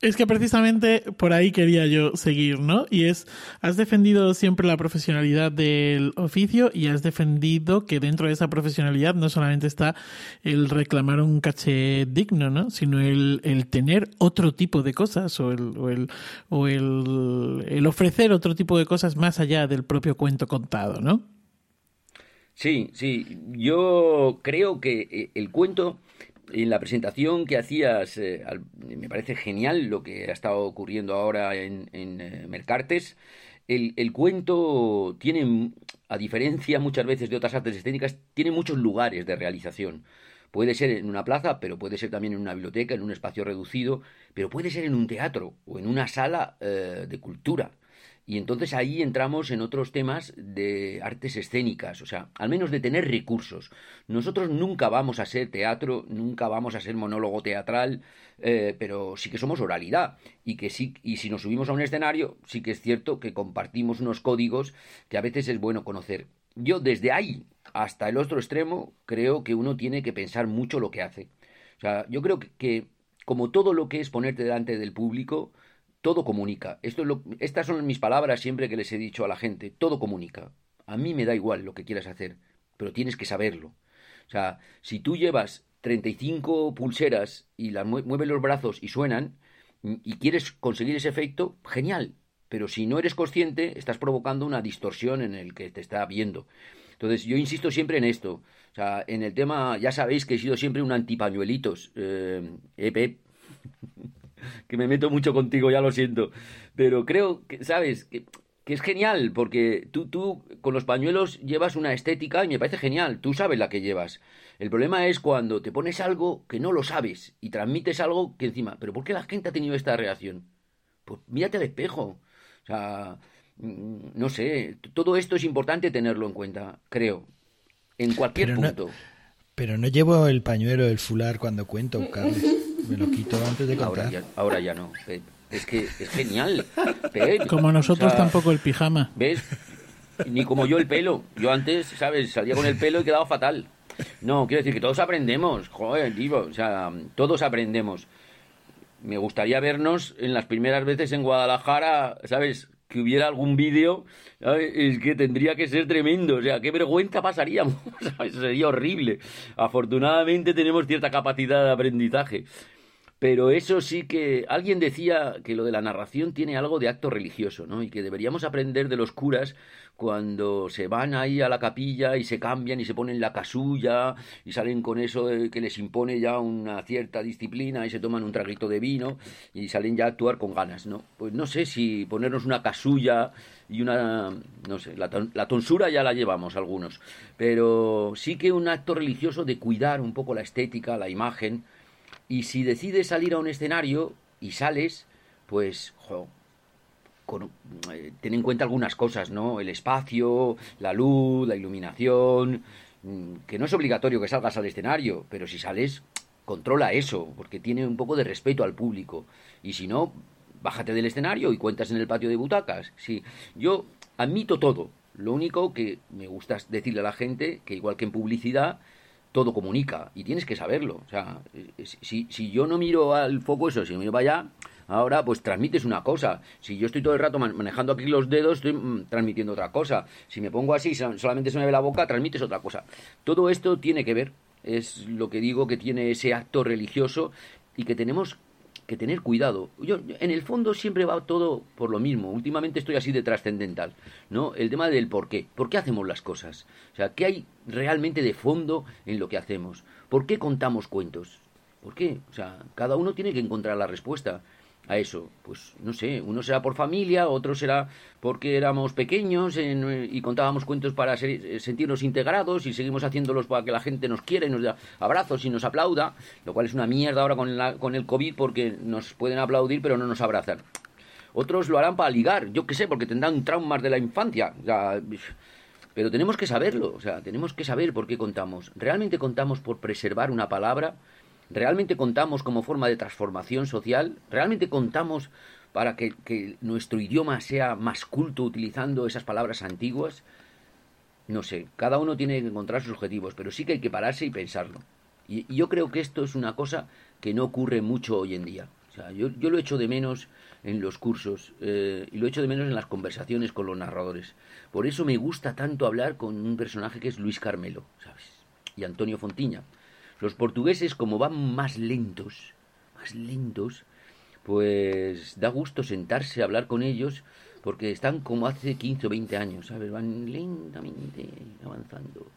Es que precisamente por ahí quería yo seguir, ¿no? Y es, has defendido siempre la profesionalidad del oficio y has defendido que dentro de esa profesionalidad no solamente está el reclamar un caché digno, ¿no? Sino el, el tener otro tipo de cosas o, el, o, el, o el, el ofrecer otro tipo de cosas más allá del propio cuento contado, ¿no? Sí, sí. Yo creo que eh, el cuento en la presentación que hacías, eh, me parece genial lo que ha estado ocurriendo ahora en, eh, Mercartes. El, el, cuento tiene, a diferencia muchas veces de otras artes escénicas, tiene muchos lugares de realización. Puede ser en una plaza, pero puede ser también en una biblioteca, en un espacio reducido, pero puede ser en un teatro o en una sala eh, de cultura. Y entonces ahí entramos en otros temas de artes escénicas, o sea, al menos de tener recursos. Nosotros nunca vamos a ser teatro, nunca vamos a ser monólogo teatral, eh, pero sí que somos oralidad. Y que sí, y si nos subimos a un escenario, sí que es cierto que compartimos unos códigos que a veces es bueno conocer. Yo desde ahí hasta el otro extremo creo que uno tiene que pensar mucho lo que hace. O sea, yo creo que, que como todo lo que es ponerte delante del público, todo comunica. Estas son mis palabras siempre que les he dicho a la gente. Todo comunica. A mí me da igual lo que quieras hacer, pero tienes que saberlo. O sea, si tú llevas 35 pulseras y las mueves los brazos y suenan y quieres conseguir ese efecto, genial. Pero si no eres consciente, estás provocando una distorsión en el que te está viendo. Entonces, yo insisto siempre en esto. O sea, en el tema, ya sabéis que he sido siempre un antipañuelitos. Eh, <laughs> que me meto mucho contigo, ya lo siento. Pero creo que, ¿sabes? Que, es genial, porque tú, tú con los pañuelos llevas una estética y me parece genial, tú sabes la que llevas. El problema es cuando te pones algo que no lo sabes y transmites algo que encima, pero ¿por qué la gente ha tenido esta reacción? Pues mírate al espejo. O sea, mm, no sé, todo esto es importante tenerlo en cuenta, creo, en cualquier punto. pero no llevo el pañuelo, el fular cuando cuento, Carlos. <laughs> Me lo quito antes de contar. Ahora ya, ahora ya no. Es que es genial. <laughs> como nosotros tampoco el pijama. ¿Ves? Ni como yo el pelo. Yo antes, ¿sabes? Salía con el pelo y quedaba fatal. No, quiero decir que todos aprendemos. Joder, digo, o sea, todos aprendemos. Me gustaría vernos en las primeras veces en Guadalajara, ¿sabes? Que hubiera algún vídeo, es que tendría que ser tremendo, o sea, qué vergüenza pasaríamos, <laughs> ¿sabes? Sería horrible. Afortunadamente tenemos cierta capacidad de aprendizaje. Pero eso sí que alguien decía que lo de la narración tiene algo de acto religioso, ¿no? Y que deberíamos aprender de los curas cuando se van ahí a la capilla y se cambian y se ponen la casulla y salen con eso que les impone ya una cierta disciplina y se toman un traguito de vino y salen ya a actuar con ganas, ¿no? Pues no sé si ponernos una casulla y una, no sé, la, la tonsura ya la llevamos algunos, pero sí que un acto religioso de cuidar un poco la estética, la imagen, y si decides salir a un escenario y sales, pues eh, ten en cuenta algunas cosas, ¿no? El espacio, la luz, la iluminación, mm, que no es obligatorio que salgas al escenario, pero si sales, controla eso, porque tiene un poco de respeto al público. Y si no, bájate del escenario y cuentas en el patio de butacas. Sí, yo admito todo. Lo único que me gusta decirle a la gente que igual que en publicidad, todo comunica y tienes que saberlo. O sea, si, si yo no miro al foco eso, si no miro para allá, Ahora, pues transmites una cosa. Si yo estoy todo el rato manejando aquí los dedos, estoy mm, transmitiendo otra cosa. Si me pongo así, solamente se me ve la boca, transmites otra cosa. Todo esto tiene que ver, es lo que digo, que tiene ese acto religioso y que tenemos que tener cuidado. Yo, en el fondo siempre va todo por lo mismo. Últimamente estoy así de trascendental, ¿no? El tema del por qué. ¿Por qué hacemos las cosas? O sea, ¿qué hay realmente de fondo en lo que hacemos? ¿Por qué contamos cuentos? ¿Por qué? O sea, cada uno tiene que encontrar la respuesta a eso? Pues no sé, uno será por familia, otro será porque éramos pequeños y contábamos cuentos para sentirnos integrados y seguimos haciéndolos para que la gente nos quiera y nos dé abrazos y nos aplauda, lo cual es una mierda ahora con, con el COVID porque nos pueden aplaudir pero no nos abrazan. Otros lo harán para ligar, yo qué sé, porque tendrán traumas de la infancia. pero tenemos que saberlo, o sea, tenemos que saber por qué contamos. ¿Realmente contamos por preservar una palabra? ¿Realmente contamos como forma de transformación social? ¿Realmente contamos para que, nuestro idioma sea más culto utilizando esas palabras antiguas? No sé, cada uno tiene que encontrar sus objetivos, pero sí que hay que pararse y pensarlo. Y, yo creo que esto es una cosa que no ocurre mucho hoy en día. Yo, yo lo echo de menos en los cursos eh, y lo echo de menos en las conversaciones con los narradores. Por eso me gusta tanto hablar con un personaje que es Luis Carmelo, ¿sabes? Y Antonio Fontiña. Los portugueses, como van más lentos, más lentos, pues da gusto sentarse a hablar con ellos porque están como hace 15 o 20 años, ¿sabes? Van lentamente avanzando.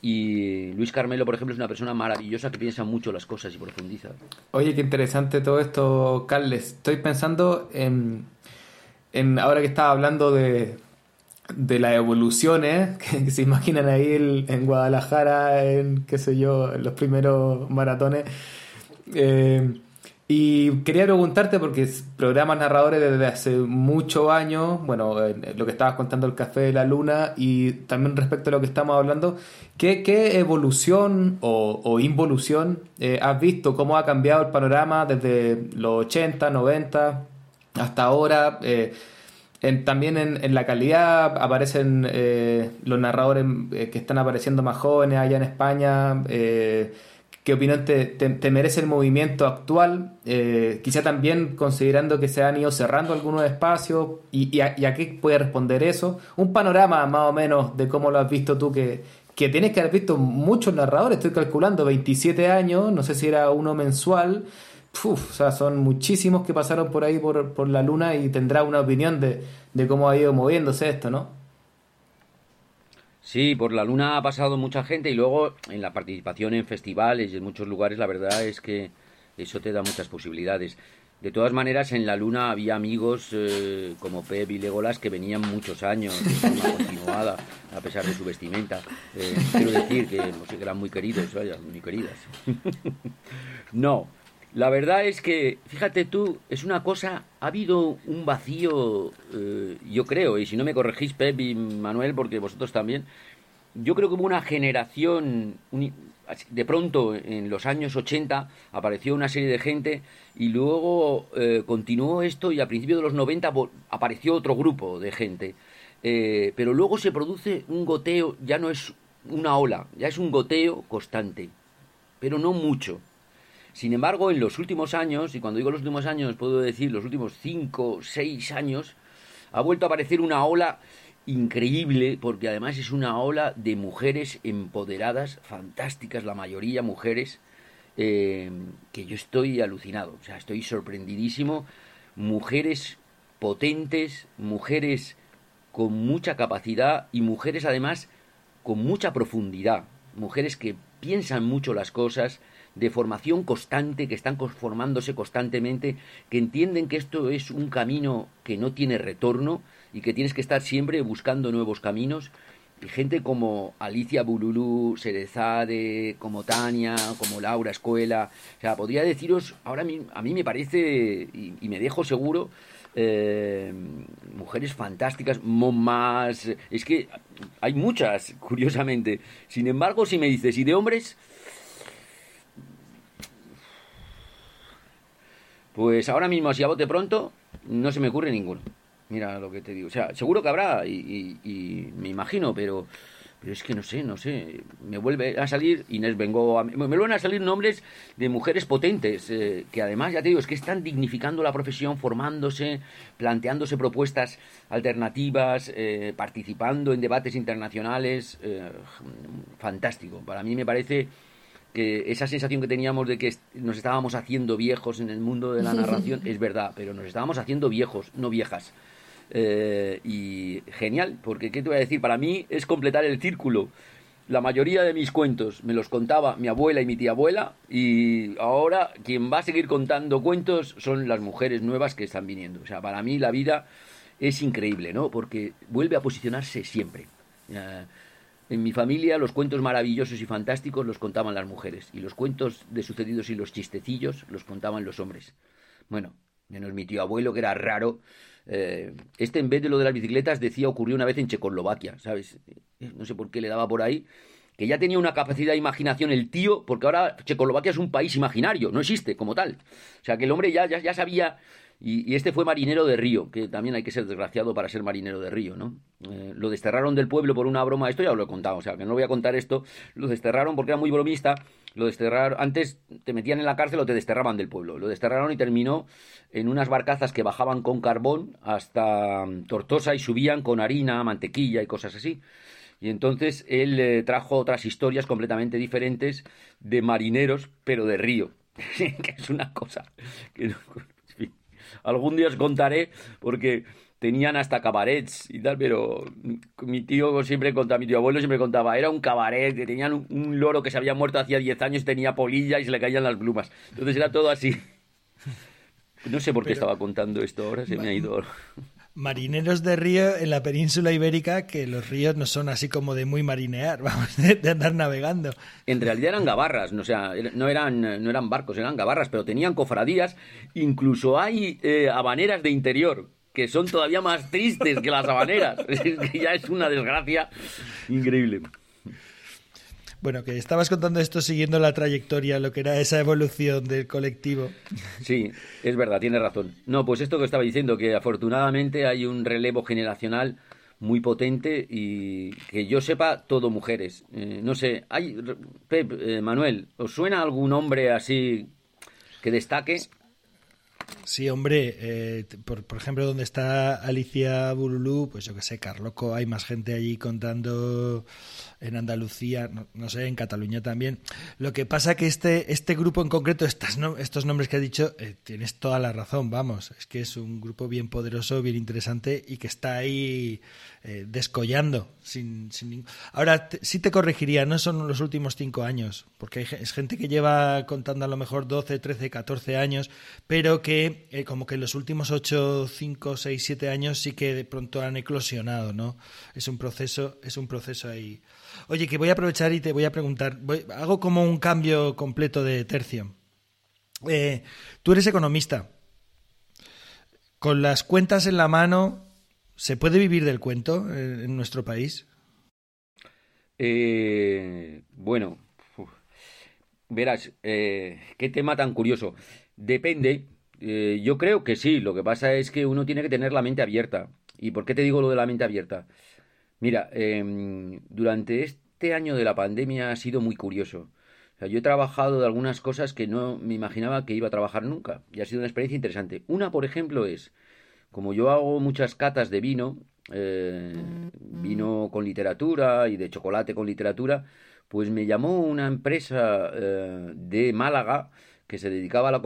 Y Luis Carmelo, por ejemplo, es una persona maravillosa que piensa mucho las cosas y profundiza. Oye, qué interesante todo esto, Carles. Estoy pensando en, en ahora que estaba hablando de, de las evoluciones <laughs> que, se imaginan ahí en Guadalajara, en qué sé yo, en los primeros maratones. Eh, y quería preguntarte, porque programas narradores desde hace muchos años, bueno, lo que estabas contando el Café de la Luna y también respecto a lo que estamos hablando, ¿qué, qué evolución o, involución eh, has visto? ¿Cómo ha cambiado el panorama desde los 80, 90 hasta ahora? Eh, también en, la calidad aparecen eh, los narradores eh, que están apareciendo más jóvenes allá en España. Eh, ¿Qué opinión te, merece el movimiento actual? quizá también considerando que se han ido cerrando algunos espacios y, a, qué puede responder eso. Un panorama más o menos de cómo lo has visto tú que, que tienes que haber visto muchos narradores, estoy calculando 27 años, no sé si era uno mensual, o sea, son muchísimos que pasaron por ahí por, la luna y tendrá una opinión de, cómo ha ido moviéndose esto, ¿no? Sí, por la luna ha pasado mucha gente y luego en la participación en festivales y en muchos lugares la verdad es que eso te da muchas posibilidades. De todas maneras, en la Luna había amigos eh, como Pep y Legolas que venían muchos años de forma <laughs> continuada, a pesar de su vestimenta. Eh, quiero decir que, que eran muy queridos, vaya, muy queridas. <laughs> no, la verdad es que, fíjate tú, es una cosa, ha habido un vacío, eh, yo creo, y si no me corregís, Pep y Manuel, porque vosotros también, yo creo que hubo una generación, de pronto en los años 80 apareció una serie de gente y luego eh, continuó esto y a principios de los 90 apareció otro grupo de gente. Eh, pero luego se produce un goteo, ya no es una ola, ya es un goteo constante, pero no mucho. Sin embargo, en los últimos años, y cuando digo los últimos años puedo decir los últimos cinco, seis años, ha vuelto a aparecer una ola increíble, porque además es una ola de mujeres empoderadas, fantásticas, la mayoría mujeres, eh, que yo estoy alucinado, o sea, estoy sorprendidísimo. Mujeres potentes, mujeres con mucha capacidad y mujeres además con mucha profundidad, mujeres que piensan mucho las cosas, de formación constante, que están formándose constantemente, que entienden que esto es un camino que no tiene retorno y que tienes que estar siempre buscando nuevos caminos. Y gente como Alicia Bululú, Serezade, como Tania, como Laura Escuela. O sea, podría deciros, ahora a mí, me parece, y, me dejo seguro, eh, mujeres fantásticas, más... Es que hay muchas, curiosamente. Sin embargo, si me dices, ¿y de hombres? Pues ahora mismo, así a bote pronto, no se me ocurre ninguno. Mira lo que te digo. O sea, seguro que habrá, y me imagino, pero pero es que no sé, no sé, me vuelve a salir, Inés Bengo, me vuelven a salir nombres de mujeres potentes, eh, que además, ya te digo, es que están dignificando la profesión, formándose, planteándose propuestas alternativas, eh, participando en debates internacionales, eh, fantástico. Para mí me parece que esa sensación que teníamos de que nos estábamos haciendo viejos en el mundo de la narración es verdad, pero nos estábamos haciendo viejos, no viejas. Eh, y genial, porque ¿qué te voy a decir? Para mí es completar el círculo. La mayoría de mis cuentos me los contaba mi abuela y mi tía abuela y ahora quien va a seguir contando cuentos son las mujeres nuevas que están viniendo. O sea, para mí la vida es increíble, ¿no? Porque vuelve a posicionarse siempre. En mi familia los cuentos maravillosos y fantásticos los contaban las mujeres y los cuentos de sucedidos y los chistecillos los contaban los hombres. Bueno, menos mi tío abuelo que era raro eh, este, en vez de lo de las bicicletas, decía ocurrió una vez en Checoslovaquia, ¿sabes? Eh, no sé por qué le daba por ahí. Que ya tenía una capacidad de imaginación el tío, porque ahora Checoslovaquia es un país imaginario, no existe como tal. O sea, que el hombre ya, ya, sabía y, este fue marinero de río, que también hay que ser desgraciado para ser marinero de río, ¿no? Eh, lo desterraron del pueblo por una broma, esto ya lo he contado, o sea, que no voy a contar esto. Lo desterraron porque era muy bromista lo desterraron, antes te metían en la cárcel o te desterraban del pueblo. Lo desterraron y terminó en unas barcazas que bajaban con carbón hasta mm, Tortosa y subían con harina, mantequilla y cosas así. Y entonces él eh, trajo otras historias completamente diferentes de marineros, pero de río. <laughs> que es una cosa que algún día os contaré porque tenían hasta cabarets y tal, pero mi tío siempre contaba, mi tío abuelo siempre contaba, era un cabaret, que tenían un, loro que se había muerto hacía 10 años, tenía polilla y se le caían las plumas. Entonces era todo así. No sé por qué estaba contando esto ahora, se me ha ido. Marineros de río en la península ibérica, que los ríos no son así como de muy marinear, <laughs> vamos, de, andar navegando. En realidad eran gabarras, no, sea, no eran, no eran barcos, eran gabarras, pero tenían cofradías, incluso hay eh, habaneras de interior, que son todavía más tristes que las habaneras. <laughs> que ya es una desgracia increíble. Bueno, que estabas contando esto siguiendo la trayectoria, lo que era esa evolución del colectivo. Sí, es verdad, tiene razón. No, pues esto que estaba diciendo, que afortunadamente hay un relevo generacional muy potente y que yo sepa, todo mujeres. Eh, no sé, hay, Pep, eh, Manuel, ¿os suena algún hombre así que destaque? Sí, hombre, eh, por, por, ejemplo, donde está Alicia Bululú, pues yo que sé, Carloco, hay más gente allí contando en Andalucía, no, sé, en Cataluña también. Lo que pasa que este, este grupo en concreto, estas, estos nombres que ha dicho, eh, tienes toda la razón, vamos, es que es un grupo bien poderoso, bien interesante y que está ahí eh, descollando. Sin, sin... Ahora, sí te corregiría, no son los últimos cinco años, porque es gente que lleva contando a lo mejor 12, 13, 14 años, pero que eh, como que en los últimos 8, 5, 6, 7 años sí que de pronto han eclosionado, ¿no? Es un proceso, es un proceso ahí Oye, que voy a aprovechar y te voy a preguntar, hago como un cambio completo de tercio. Eh, tú eres economista. Con las cuentas en la mano, ¿se puede vivir del cuento en, nuestro país? Eh, bueno, verás, eh, qué tema tan curioso. Depende. yo creo que sí. Lo que pasa es que uno tiene que tener la mente abierta. ¿Y por qué te digo lo de la mente abierta? Mira, em, durante este año de la pandemia ha sido muy curioso. O sea, yo he trabajado de algunas cosas que no me imaginaba que iba a trabajar nunca. Y ha sido una experiencia interesante. Una, por ejemplo, es, como yo hago muchas catas de vino, eh, vino con literatura y de chocolate con literatura, pues me llamó una empresa eh, de Málaga que se dedicaba a la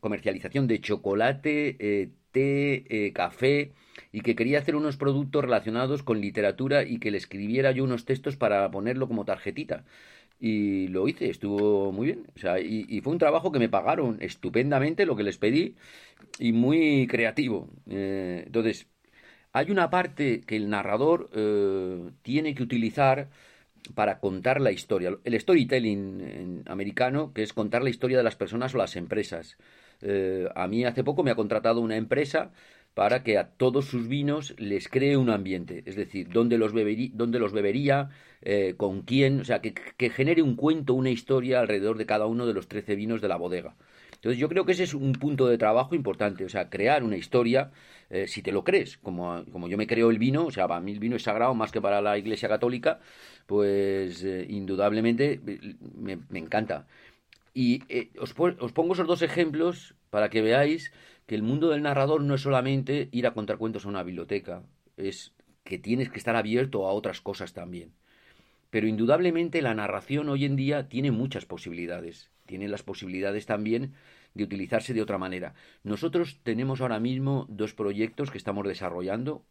comercialización de chocolate, eh, té, café y que quería hacer unos productos relacionados con literatura y que le escribiera yo unos textos para ponerlo como tarjetita. Y lo hice, estuvo muy bien. O sea, y, fue un trabajo que me pagaron estupendamente lo que les pedí y muy creativo. Eh, entonces, hay una parte que el narrador eh, tiene que utilizar para contar la historia. El storytelling americano, que es contar la historia de las personas o las empresas. Eh, a mí hace poco me ha contratado una empresa para que a todos sus vinos les cree un ambiente, es decir, dónde los, dónde los bebería, eh, con quién, o sea, que, genere un cuento, una historia alrededor de cada uno de los 13 vinos de la bodega. Entonces yo creo que ese es un punto de trabajo importante, o sea, crear una historia, eh, si te lo crees, como, como yo me creo el vino, o sea, para mí el vino es sagrado más que para la Iglesia Católica, pues eh, indudablemente me, me, encanta. Y os, os pongo esos dos ejemplos para que veáis que el mundo del narrador no es solamente ir a contar cuentos a una biblioteca, es que tienes que estar abierto a otras cosas también. Pero indudablemente la narración hoy en día tiene muchas posibilidades, tiene las posibilidades también de utilizarse de otra manera. Nosotros tenemos ahora mismo dos proyectos que estamos desarrollando.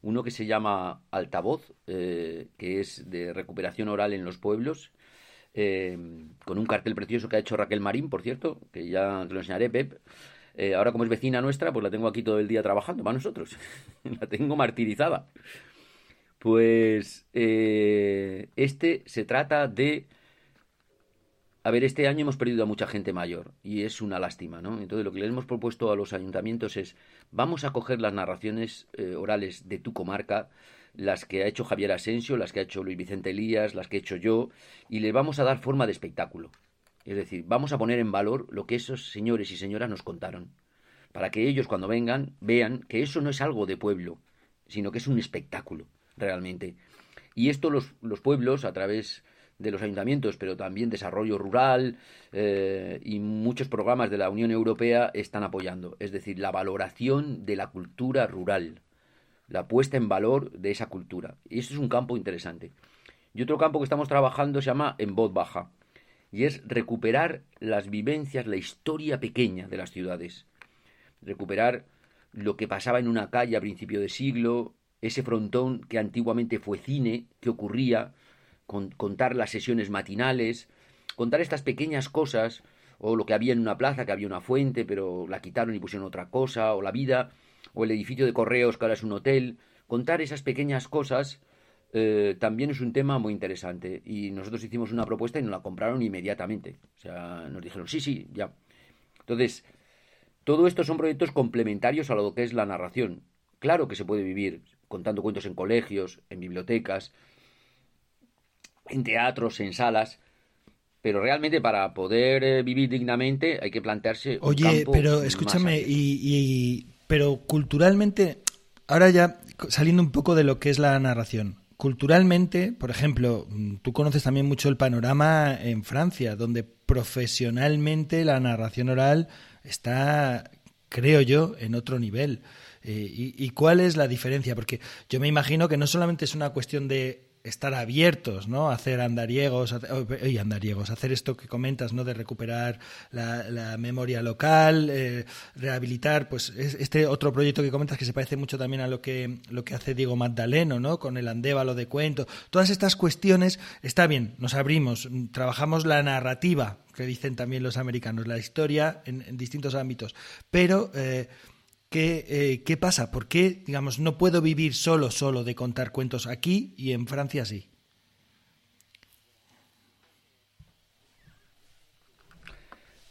Uno que se llama Altavoz, eh, que es de recuperación oral en los pueblos, eh, con un cartel precioso que ha hecho Raquel Marín, por cierto, que ya te lo enseñaré, Pep. Eh, ahora como es vecina nuestra, pues la tengo aquí todo el día trabajando para nosotros. <laughs> la tengo martirizada. Pues eh, este se trata de... A ver, este año hemos perdido a mucha gente mayor y es una lástima, ¿no? Entonces lo que le hemos propuesto a los ayuntamientos es, vamos a coger las narraciones eh, orales de tu comarca, las que ha hecho Javier Asensio, las que ha hecho Luis Vicente Elías, las que he hecho yo, y le vamos a dar forma de espectáculo. Es decir, vamos a poner en valor lo que esos señores y señoras nos contaron, para que ellos cuando vengan vean que eso no es algo de pueblo, sino que es un espectáculo, realmente. Y esto los, los pueblos, a través de los ayuntamientos, pero también desarrollo rural eh, y muchos programas de la Unión Europea están apoyando. Es decir, la valoración de la cultura rural, la puesta en valor de esa cultura. Y eso es un campo interesante. Y otro campo que estamos trabajando se llama en voz baja y es recuperar las vivencias, la historia pequeña de las ciudades. Recuperar lo que pasaba en una calle a principio de siglo, ese frontón que antiguamente fue cine, que ocurría, contar las sesiones matinales, contar estas pequeñas cosas, o lo que había en una plaza, que había una fuente, pero la quitaron y pusieron otra cosa, o la vida, o el edificio de correos, que ahora es un hotel, contar esas pequeñas cosas eh, también es un tema muy interesante. Y nosotros hicimos una propuesta y nos la compraron inmediatamente. O sea, nos dijeron, sí, sí, ya. Entonces, todo esto son proyectos complementarios a lo que es la narración. Claro que se puede vivir contando cuentos en colegios, en bibliotecas, en teatros, en salas, pero realmente para poder eh, vivir dignamente hay que plantearse. Oye, pero escúchame, y, y, pero culturalmente, ahora ya saliendo un poco de lo que es la narración, Culturalmente, por ejemplo, mm, tú conoces también mucho el panorama en Francia, donde profesionalmente la narración oral está, creo yo, en otro nivel. Eh, y, cuál es la diferencia? Porque yo me imagino que no solamente es una cuestión de estar abiertos, ¿no? Hacer andariegos, oye, andariegos, hacer esto que comentas, ¿no? De recuperar la, memoria local, eh, rehabilitar, pues este otro proyecto que comentas que se parece mucho también a lo que lo que hace Diego Magdaleno, ¿no? Con el andévalo de cuento. Todas estas cuestiones está bien, nos abrimos, trabajamos la narrativa que dicen también los americanos, la historia en, distintos ámbitos, pero eh, ¿Qué, eh, ¿Qué pasa? ¿Por qué, digamos, no puedo vivir solo, solo de contar cuentos aquí y en Francia sí?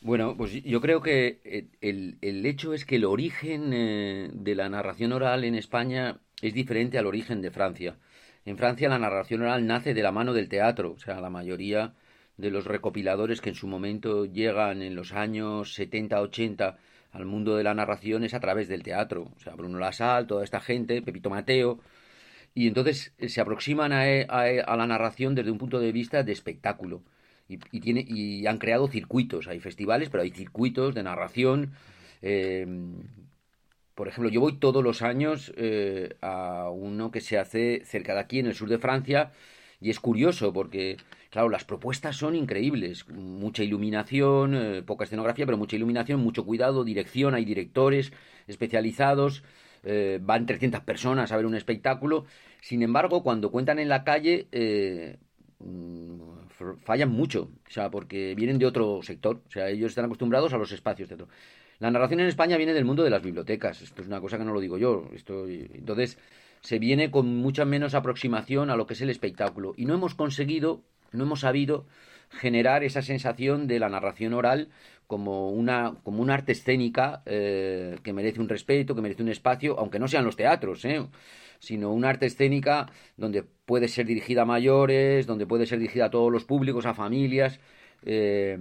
Bueno, pues yo creo que eh, el, el hecho es que el origen eh, de la narración oral en España es diferente al origen de Francia. En Francia la narración oral nace de la mano del teatro, o sea, la mayoría de los recopiladores que en su momento llegan en los años 70-80 al mundo de la narración es a través del teatro. O sea, Bruno Lasal, toda esta gente, Pepito Mateo. Y entonces eh, se aproximan a, a, la narración desde un punto de vista de espectáculo. Y, tiene, y han creado circuitos. Hay festivales, pero hay circuitos de narración. Eh, por ejemplo, yo voy todos los años eh, a uno que se hace cerca de aquí, en el sur de Francia, y es curioso porque Claro, las propuestas son increíbles, mucha iluminación, eh, poca escenografía, pero mucha iluminación, mucho cuidado, dirección, hay directores especializados, eh, van 300 personas a ver un espectáculo. Sin embargo, cuando cuentan en la calle, eh, mm, fallan mucho, o sea, porque vienen de otro sector, o sea, ellos están acostumbrados a los espacios de otro. La narración en España viene del mundo de las bibliotecas, esto es una cosa que no lo digo yo, entonces se viene con mucha menos aproximación a lo que es el espectáculo y no hemos conseguido no hemos sabido generar esa sensación de la narración oral como una, como una arte escénica eh, que merece un respeto, que merece un espacio, aunque no sean los teatros, ¿eh? sino una arte escénica donde puede ser dirigida a mayores, donde puede ser dirigida a todos los públicos, a familias. Eh,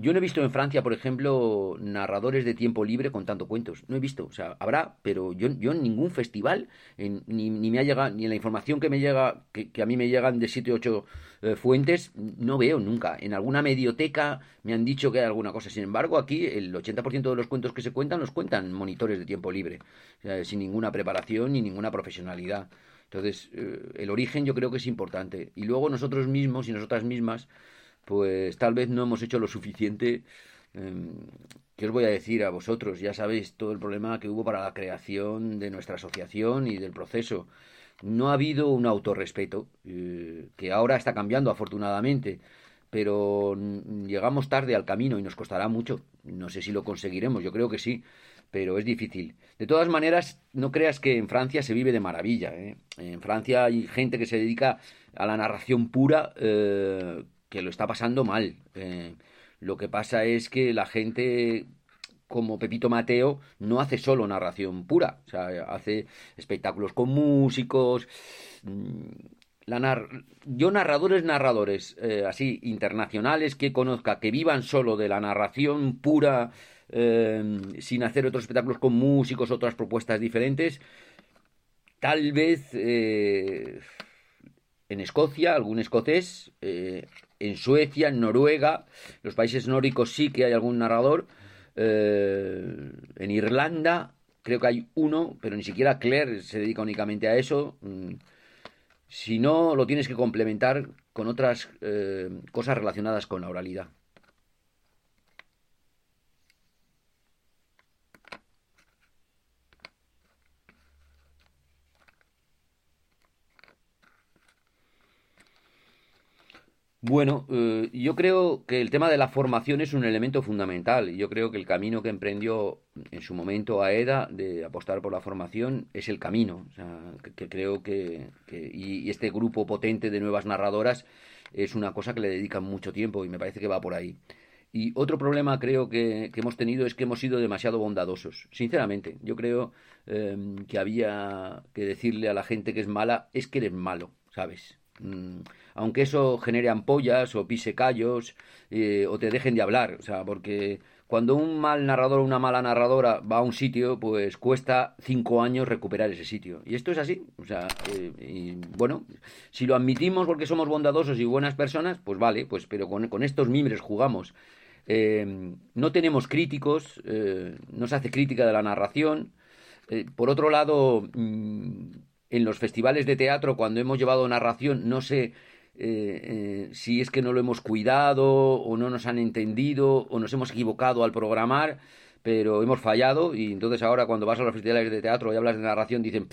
yo no he visto en Francia, por ejemplo, narradores de tiempo libre contando cuentos. No he visto. O sea, habrá, pero yo, yo en ningún festival, ni, ni, me ha llegado, ni en la información que me llega, que, a mí me llegan de siete o ocho eh, fuentes, no veo nunca. En alguna medioteca me han dicho que hay alguna cosa. Sin embargo, aquí el 80% de los cuentos que se cuentan los cuentan monitores de tiempo libre, sin ninguna preparación ni ninguna profesionalidad. Entonces, eh, el origen yo creo que es importante. Y luego nosotros mismos y nosotras mismas pues tal vez no hemos hecho lo suficiente. Em, ¿Qué os voy a decir a vosotros? Ya sabéis todo el problema que hubo para la creación de nuestra asociación y del proceso. No ha habido un autorrespeto, eh, que ahora está cambiando afortunadamente, pero llegamos tarde al camino y nos costará mucho. No sé si lo conseguiremos, yo creo que sí, pero es difícil. De todas maneras, no creas que en Francia se vive de maravilla. ¿eh? En Francia hay gente que se dedica a la narración pura. Que lo está pasando mal. Eh, lo que pasa es que la gente como Pepito Mateo no hace solo narración pura, o sea, hace espectáculos con músicos. Mm, yo narradores, narradores, eh, así, internacionales que conozca, que vivan solo de la narración pura, eh, sin hacer otros espectáculos con músicos, otras propuestas diferentes, tal vez en Escocia, algún escocés, en Suecia, en Noruega, los países nórdicos sí que hay algún narrador, eh, en Irlanda creo que hay uno, pero ni siquiera Claire se dedica únicamente a eso. Mm, si no, lo tienes que complementar con otras eh, cosas relacionadas con la oralidad. Bueno, eh, yo creo que el tema de la formación es un elemento fundamental. Yo creo que el camino que emprendió en su momento AEDA de apostar por la formación es el camino. O sea, que, creo que, y, este grupo potente de nuevas narradoras es una cosa que le dedican mucho tiempo y me parece que va por ahí. Y otro problema creo que, hemos tenido es que hemos sido demasiado bondadosos. Sinceramente, yo creo em, que había que decirle a la gente que es mala, es que eres malo, ¿sabes? Mm, aunque eso genere ampollas o pise callos eh, o te dejen de hablar, o sea, porque cuando un mal narrador o una mala narradora va a un sitio, pues cuesta cinco años recuperar ese sitio. Y esto es así, o sea, eh, bueno, si lo admitimos porque somos bondadosos y buenas personas, pues vale, pues pero con, estos mimbres jugamos. Eh, no tenemos críticos, no se hace crítica de la narración. por otro lado, mm, en los festivales de teatro, cuando hemos llevado narración, no sé eh, eh, si es que no lo hemos cuidado o no nos han entendido o nos hemos equivocado al programar, pero hemos fallado y entonces ahora cuando vas a los festivales de teatro y hablas de narración dicen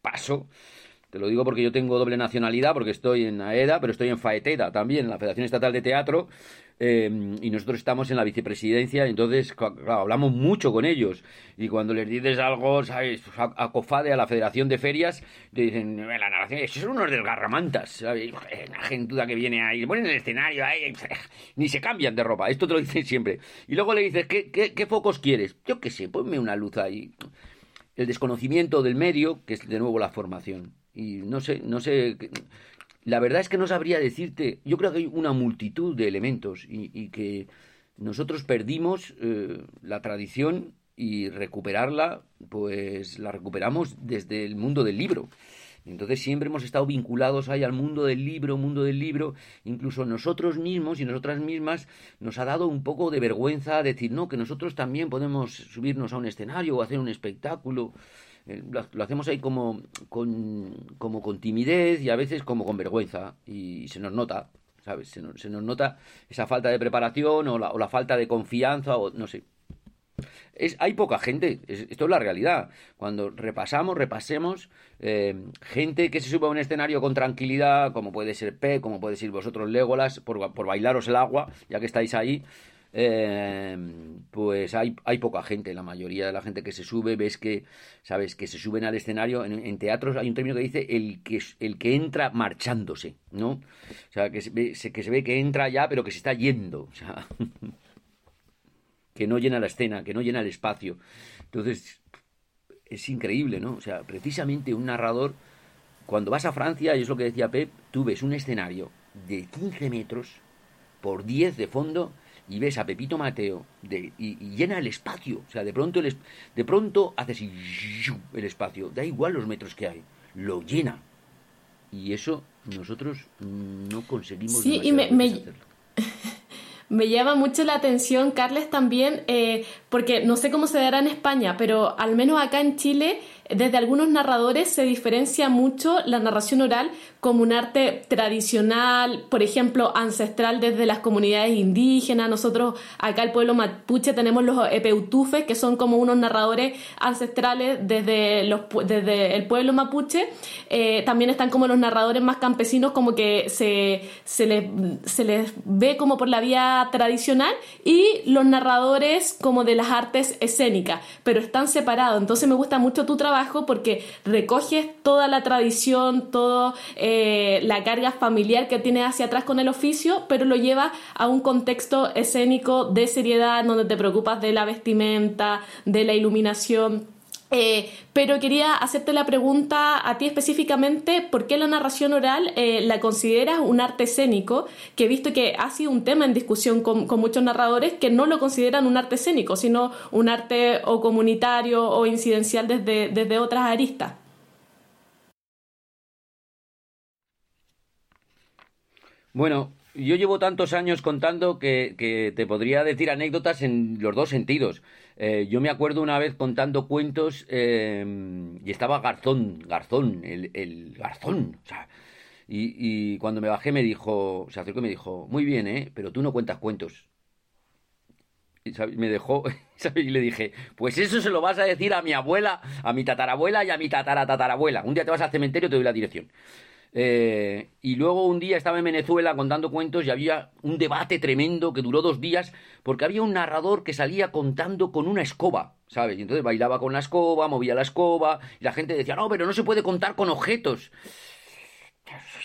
paso. Te lo digo porque yo tengo doble nacionalidad, porque estoy en AEDA, pero estoy en FAETEDA también, la Federación Estatal de Teatro, Em, y nosotros estamos en la vicepresidencia, entonces hablamos mucho con ellos. Y cuando les dices algo, ¿sabes? A, COFADE, a la Federación de Ferias, te dicen, la narración, esos son unos desgarramantas. La gentuda que viene ahí, ponen el escenario ahí, ni se cambian de ropa, esto te lo dicen siempre. Y luego le dices, ¿qué, qué, qué focos quieres? Yo qué sé, ponme una luz ahí. El desconocimiento del medio, que es de nuevo la formación. Y no sé, no sé la verdad es que no sabría decirte, yo creo que hay una multitud de elementos y, que nosotros perdimos eh, la tradición y recuperarla, pues la recuperamos desde el mundo del libro. Entonces siempre hemos estado vinculados ahí al mundo del libro, mundo del libro, incluso nosotros mismos y nosotras mismas nos ha dado un poco de vergüenza decir, no, que nosotros también podemos subirnos a un escenario o hacer un espectáculo. Eh, lo, hacemos ahí como con, como con timidez y a veces como con vergüenza y se nos nota, ¿sabes? Se nos, se nos nota esa falta de preparación o la, o la, falta de confianza o no sé. Es, hay poca gente, esto es la realidad. Cuando repasamos, repasemos, eh, gente que se sube a un escenario con tranquilidad, como puede ser P, como puede ser vosotros Legolas, por, por bailaros el agua, ya que estáis ahí, eh, pues hay, hay poca gente. La mayoría de la gente que se sube, ves que, sabes, que se suben al escenario. En, teatros hay un término que dice el que, el que entra marchándose, ¿no? O sea, que se, ve, que se ve que entra ya, pero que se está yendo. O sea, <laughs> que no llena la escena, que no llena el espacio. Entonces, es increíble, ¿no? O sea, precisamente un narrador, cuando vas a Francia, y es lo que decía Pep, tú ves un escenario de 15 metros por 10 de fondo y ves a Pepito Mateo de, y, llena el espacio. O sea, de pronto, el, de pronto haces el espacio. Da igual los metros que hay, lo llena. Y eso nosotros no conseguimos. Sí, y me, <laughs> me llama mucho la atención, Carles, también, eh, porque no sé cómo se dará en España, pero al menos acá en Chile desde algunos narradores se diferencia mucho la narración oral como un arte tradicional, por ejemplo, ancestral desde las comunidades indígenas. Nosotros acá el pueblo mapuche tenemos los epeutufes, que son como unos narradores ancestrales desde, los, desde el pueblo mapuche. Eh, también están como los narradores más campesinos, como que se, se, les, se les ve como por la vía tradicional, y los narradores como de las artes escénicas, pero están separados. Entonces me gusta mucho tu trabajo porque recoges toda la tradición, toda eh, la carga familiar que tiene hacia atrás con el oficio, pero lo lleva a un contexto escénico de seriedad, donde te preocupas de la vestimenta, de la iluminación. Eh, pero quería hacerte la pregunta a ti específicamente, ¿por qué la narración oral eh, la consideras un arte escénico? Que he visto que ha sido un tema en discusión con, muchos narradores que no lo consideran un arte escénico, sino un arte o comunitario o incidencial desde, desde otras aristas. Bueno, yo llevo tantos años contando que, que, te podría decir anécdotas en los dos sentidos. Eh, yo me acuerdo una vez contando cuentos eh, y estaba Garzón, Garzón, el, Garzón. O sea, y, y, cuando me bajé me dijo, se acercó y me dijo, muy bien, ¿eh? Pero tú no cuentas cuentos. Y me dejó <laughs> y le dije, pues eso se lo vas a decir a mi abuela, a mi tatarabuela y a mi tataratatarabuela. Un día te vas al cementerio y te doy la dirección. Eh, y luego un día estaba en Venezuela contando cuentos y había un debate tremendo que duró dos días porque había un narrador que salía contando con una escoba, ¿sabes? Y entonces bailaba con la escoba, movía la escoba y la gente decía, no, pero no se puede contar con objetos.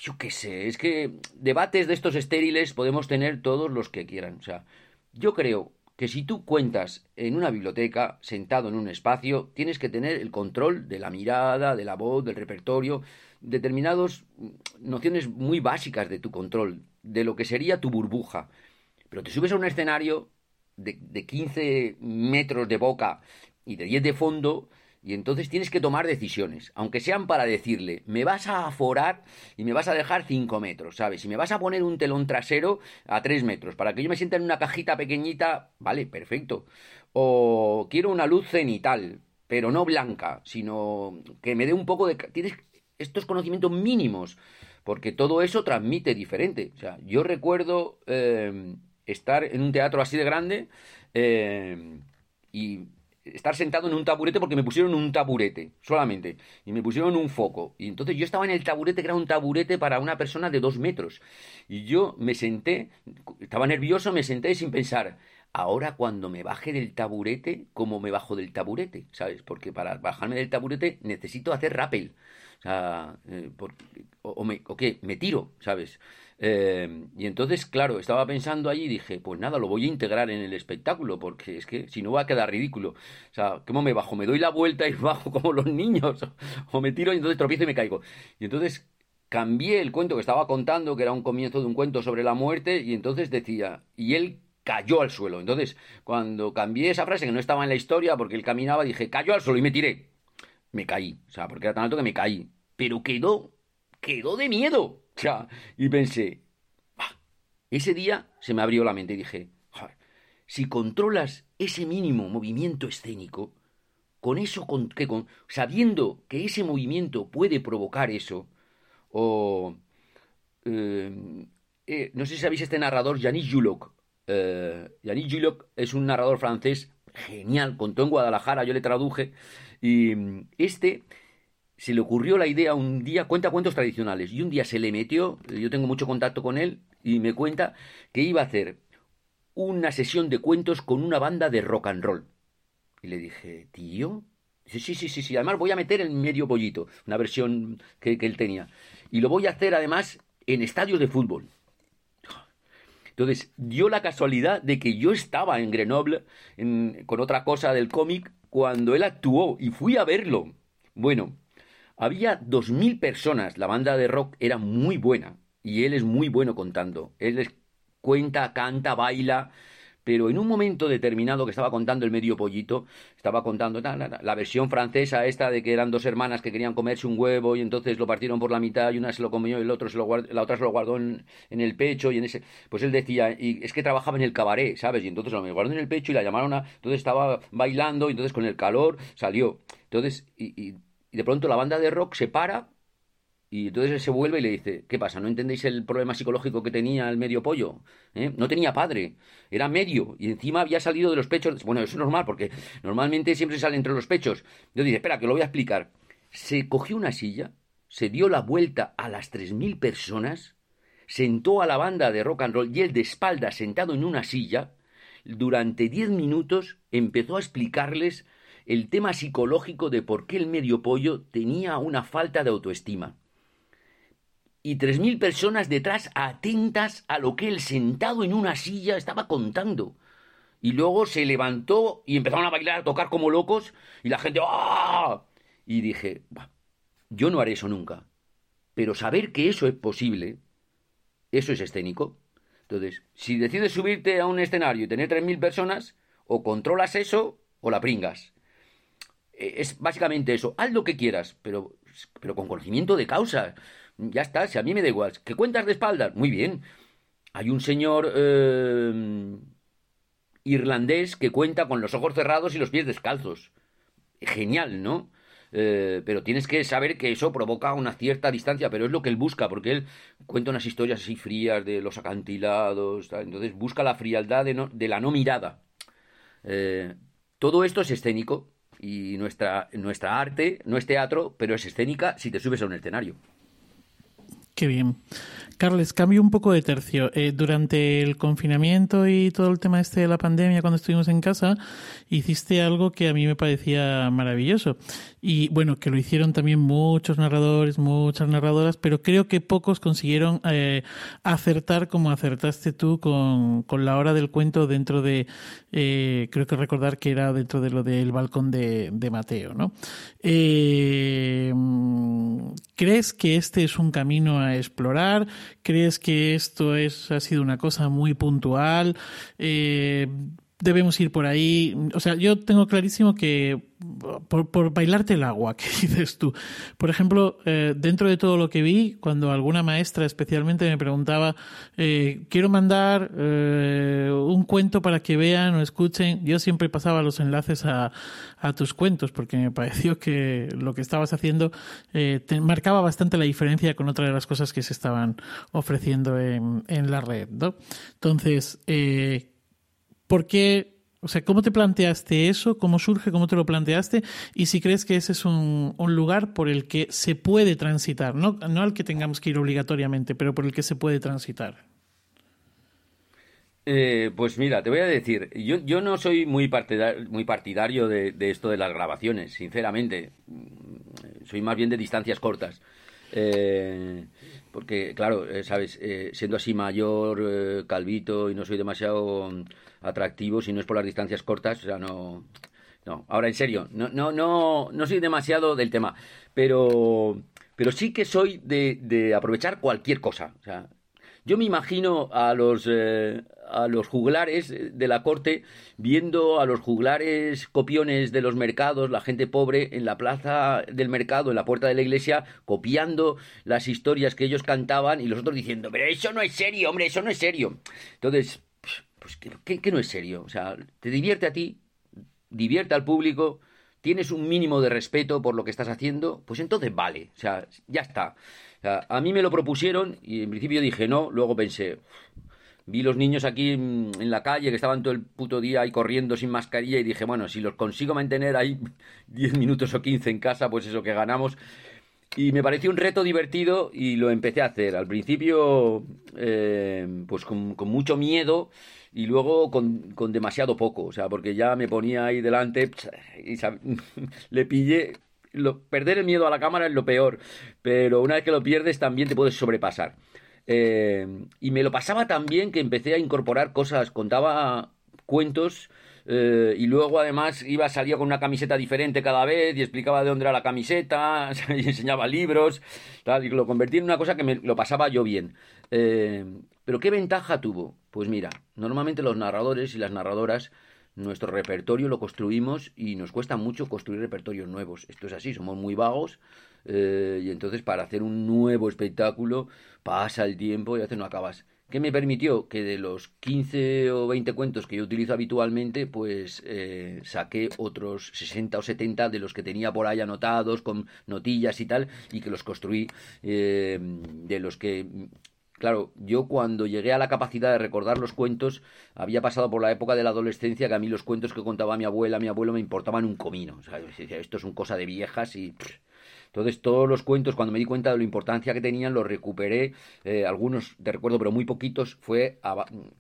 Yo qué sé, es que debates de estos estériles podemos tener todos los que quieran. O sea, yo creo que si tú cuentas en una biblioteca, sentado en un espacio, tienes que tener el control de la mirada, de la voz, del repertorio, determinadas nociones muy básicas de tu control, de lo que sería tu burbuja. Pero te subes a un escenario de, de 15 metros de boca y de 10 de fondo y entonces tienes que tomar decisiones, aunque sean para decirle, me vas a aforar y me vas a dejar 5 metros, ¿sabes? Si me vas a poner un telón trasero a 3 metros, para que yo me sienta en una cajita pequeñita, vale, perfecto. O quiero una luz cenital, pero no blanca, sino que me dé un poco de... Tienes estos conocimientos mínimos, porque todo eso transmite diferente. O sea, yo recuerdo eh, estar en un teatro así de grande eh, y estar sentado en un taburete porque me pusieron un taburete solamente y me pusieron un foco. Y entonces yo estaba en el taburete que era un taburete para una persona de dos metros. Y yo me senté estaba nervioso me senté sin pensar ahora cuando me baje del taburete cómo me bajo del taburete sabes porque para bajarme del taburete necesito hacer rappel o sea, eh, o, me, o qué, me tiro, ¿sabes? Eh, y entonces, claro, estaba pensando allí y dije, pues nada, lo voy a integrar en el espectáculo, porque es que si no va a quedar ridículo. O sea, ¿cómo me bajo? ¿Me doy la vuelta y <laughs> bajo como los niños? <laughs> ¿O me tiro y entonces tropiezo y me caigo? Y entonces cambié el cuento que estaba contando, que era un comienzo de un cuento sobre la muerte, y entonces decía, y él cayó al suelo. Entonces, cuando cambié esa frase que no estaba en la historia, porque él caminaba, dije, cayó al suelo y me tiré me caí. O sea, porque era tan alto que me caí. Pero quedó, quedó de miedo. O sea, y pensé, ese día se me abrió la mente y dije, si controlas ese mínimo movimiento escénico, con eso, con, que con, sabiendo que ese movimiento puede provocar eso, o... Eh, eh, no sé si sabéis este narrador, Yannick Juloc. Eh, Yannick Juloc es un narrador francés genial, contó en Guadalajara, yo le traduje, y mm, este se le ocurrió la idea un día, cuenta cuentos tradicionales, y un día se le metió, yo tengo mucho contacto con él, y me cuenta que iba a hacer una sesión de cuentos con una banda de rock and roll. Y le dije, tío, Dice, sí, sí, sí, sí. Además voy a meter el medio pollito, una versión que, él tenía. Y lo voy a hacer además en estadios de fútbol. Entonces, dio la casualidad de que yo estaba en Grenoble con otra cosa del cómic cuando él actuó y fui a verlo. Bueno, había dos mil personas. La banda de rock era muy buena y él es muy bueno contando. Él les cuenta, canta, baila pero en un momento determinado que estaba contando el medio pollito, estaba contando la versión francesa esta de que eran dos hermanas que querían comerse un huevo y entonces lo partieron por la mitad y una se lo comió y el otro se lo la otra se lo guardó en, el pecho y en ese pues él decía y es que trabajaba en el cabaret, ¿sabes? Y entonces lo guardó en el pecho y la llamaron a entonces estaba bailando y entonces con el calor salió. Entonces y, y de pronto la banda de rock se para y entonces él se vuelve y le dice, ¿qué pasa? ¿No entendéis el problema psicológico que tenía el medio pollo? ¿Eh? No tenía padre, era medio, y encima había salido de los pechos. Bueno, eso es normal, porque normalmente siempre sale entre los pechos. Yo dije, espera, que lo voy a explicar. Se cogió una silla, se dio la vuelta a las tres mil personas, sentó a la banda de rock and roll y él de espalda sentado en una silla, durante diez minutos empezó a explicarles el tema psicológico de por qué el medio pollo tenía una falta de autoestima y tres mil personas detrás atentas a lo que él sentado en una silla estaba contando. Y luego se levantó y empezaron a bailar, a tocar como locos, y la gente ¡ah! Y dije, yo no haré eso nunca. Pero saber que eso es posible, eso es escénico. Entonces, si decides subirte a un escenario y tener tres mil personas, o controlas eso o la pringas. E, es básicamente eso. Haz lo que quieras, pero, pero con conocimiento de causa. Ya está, si a mí me da igual. ¿Qué cuentas de espaldas? Muy bien. Hay un señor eh, irlandés que cuenta con los ojos cerrados y los pies descalzos. Genial, ¿no? Eh, pero tienes que saber que eso provoca una cierta distancia, pero es lo que él busca, porque él cuenta unas historias así frías de los acantilados, entonces busca la frialdad de, la no mirada. Eh, todo esto es escénico y nuestra, nuestra arte no es teatro, pero es escénica si te subes a un escenario. Qué bien. Carles, cambio un poco de tercio. Eh, durante el confinamiento y todo el tema este de la pandemia, cuando estuvimos en casa, hiciste algo que a mí me parecía maravilloso. Y bueno, que lo hicieron también muchos narradores, muchas narradoras, pero creo que pocos consiguieron eh, acertar como acertaste tú con, con, la hora del cuento dentro de, eh, creo que recordar que era dentro de lo del balcón de, de Mateo, ¿no? ¿Crees que este es un camino a explorar? ¿Crees que esto es, ha sido una cosa muy puntual? Eh, debemos ir por ahí. O sea, yo tengo clarísimo que por, bailarte el agua, <laughs> ¿qué dices tú? Por ejemplo, eh, dentro de todo lo que vi, cuando alguna maestra especialmente me preguntaba, eh, quiero mandar eh, un cuento para que vean o escuchen, yo siempre pasaba los enlaces a, a tus cuentos, porque me pareció que lo que estabas haciendo te marcaba bastante la diferencia con otra de las cosas que se estaban ofreciendo en, en la red, ¿no? Entonces, ¿Por qué? O sea, ¿cómo te planteaste eso? ¿Cómo surge? ¿Cómo te lo planteaste? Y si crees que ese es un, lugar por el que se puede transitar, no, no al que tengamos que ir obligatoriamente, pero por el que se puede transitar. Eh, pues mira, te voy a decir, yo, no soy muy partidario, muy partidario de, esto de las grabaciones, sinceramente. Soy más bien de distancias cortas. Eh, porque, claro, eh, sabes, siendo así mayor, calvito y no soy demasiado atractivo si no es por las distancias cortas, o sea, no... No, ahora en serio, no, no, no, no soy demasiado del tema, pero, pero sí que soy de, de aprovechar cualquier cosa. O sea, yo me imagino a los, eh, a los juglares de la corte viendo a los juglares copiones de los mercados, la gente pobre en la plaza del mercado, en la puerta de la iglesia, copiando las historias que ellos cantaban y los otros diciendo, pero eso no es serio, hombre, eso no es serio. Entonces, pues que, no es serio. O sea, te divierte a ti, divierte al público, tienes un mínimo de respeto por lo que estás haciendo, pues entonces vale. O sea, ya está. a mí me lo propusieron y en principio dije no, luego pensé, vi los niños aquí en, la calle que estaban todo el puto día ahí corriendo sin mascarilla y dije, bueno, si los consigo mantener ahí <laughs> 10 minutos o 15 en casa, pues eso que ganamos. Y me pareció un reto divertido y lo empecé a hacer. Al principio, eh, pues con, mucho miedo y luego con, con, demasiado poco. O sea, porque ya me ponía ahí delante y <laughs> le pillé. Lo, perder el miedo a la cámara es lo peor, pero una vez que lo pierdes también te puedes sobrepasar. Eh, y me lo pasaba tan bien que empecé a incorporar cosas, contaba cuentos eh, y luego además iba, salía con una camiseta diferente cada vez y explicaba de dónde era la camiseta <laughs> y enseñaba libros, tal, y lo convertí en una cosa que me lo pasaba yo bien. Eh, pero ¿qué ventaja tuvo? Pues mira, normalmente los narradores y las narradoras nuestro repertorio lo construimos y nos cuesta mucho construir repertorios nuevos. Esto es así, somos muy vagos eh, y entonces para hacer un nuevo espectáculo pasa el tiempo y a veces no acabas. ¿Qué me permitió? Que de los 15 o 20 cuentos que yo utilizo habitualmente, pues eh, saqué otros 60 o 70 de los que tenía por ahí anotados con notillas y tal, y que los construí eh, de los que Claro, yo cuando llegué a la capacidad de recordar los cuentos, había pasado por la época de la adolescencia que a mí los cuentos que contaba mi abuela, mi abuelo, me importaban un comino. O sea, esto es un cosa de viejas y... Entonces todos los cuentos, cuando me di cuenta de la importancia que tenían, los recuperé, eh, algunos de recuerdo, pero muy poquitos, fue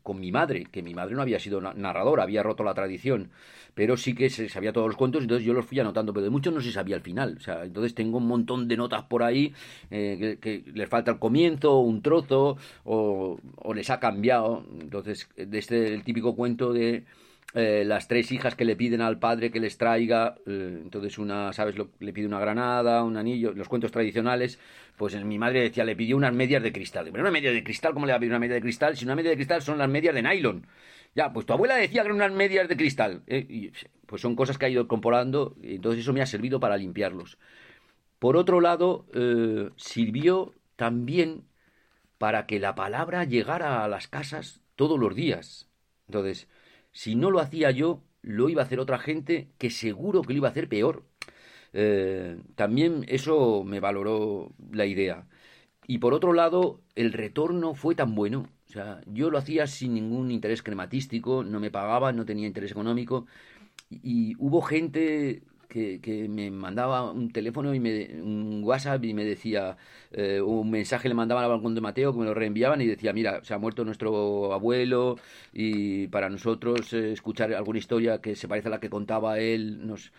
con mi madre, que mi madre no había sido narradora, había roto la tradición, pero sí que se sabía todos los cuentos, entonces yo los fui anotando, pero de muchos no se sabía al final. O sea, entonces tengo un montón de notas por ahí eh, que, les falta el comienzo, un trozo, o, o les ha cambiado. Entonces, desde este, el típico cuento de eh, las tres hijas que le piden al padre que les traiga, eh, entonces una, ¿sabes? le pide una granada, un anillo, los cuentos tradicionales, pues mi madre decía, le pidió unas medias de cristal. Pero una media de cristal, ¿cómo le va a pedir una media de cristal? Si una media de cristal son las medias de nylon. Ya, pues tu abuela decía que eran unas medias de cristal. Eh, pues son cosas que ha ido incorporando, entonces eso me ha servido para limpiarlos. Por otro lado, sirvió también para que la palabra llegara a las casas todos los días. Entonces, si no lo hacía yo, lo iba a hacer otra gente que seguro que lo iba a hacer peor. Eh, también eso me valoró la idea. Y por otro lado, el retorno fue tan bueno. O sea, yo lo hacía sin ningún interés crematístico, no me pagaba, no tenía interés económico. y hubo gente que, me mandaba un teléfono y me, un WhatsApp y me decía, eh, un mensaje le mandaban al balcón de Mateo que me lo reenviaban y decía, mira, se ha muerto nuestro abuelo y para nosotros eh, escuchar alguna historia que se parece a la que contaba él nos,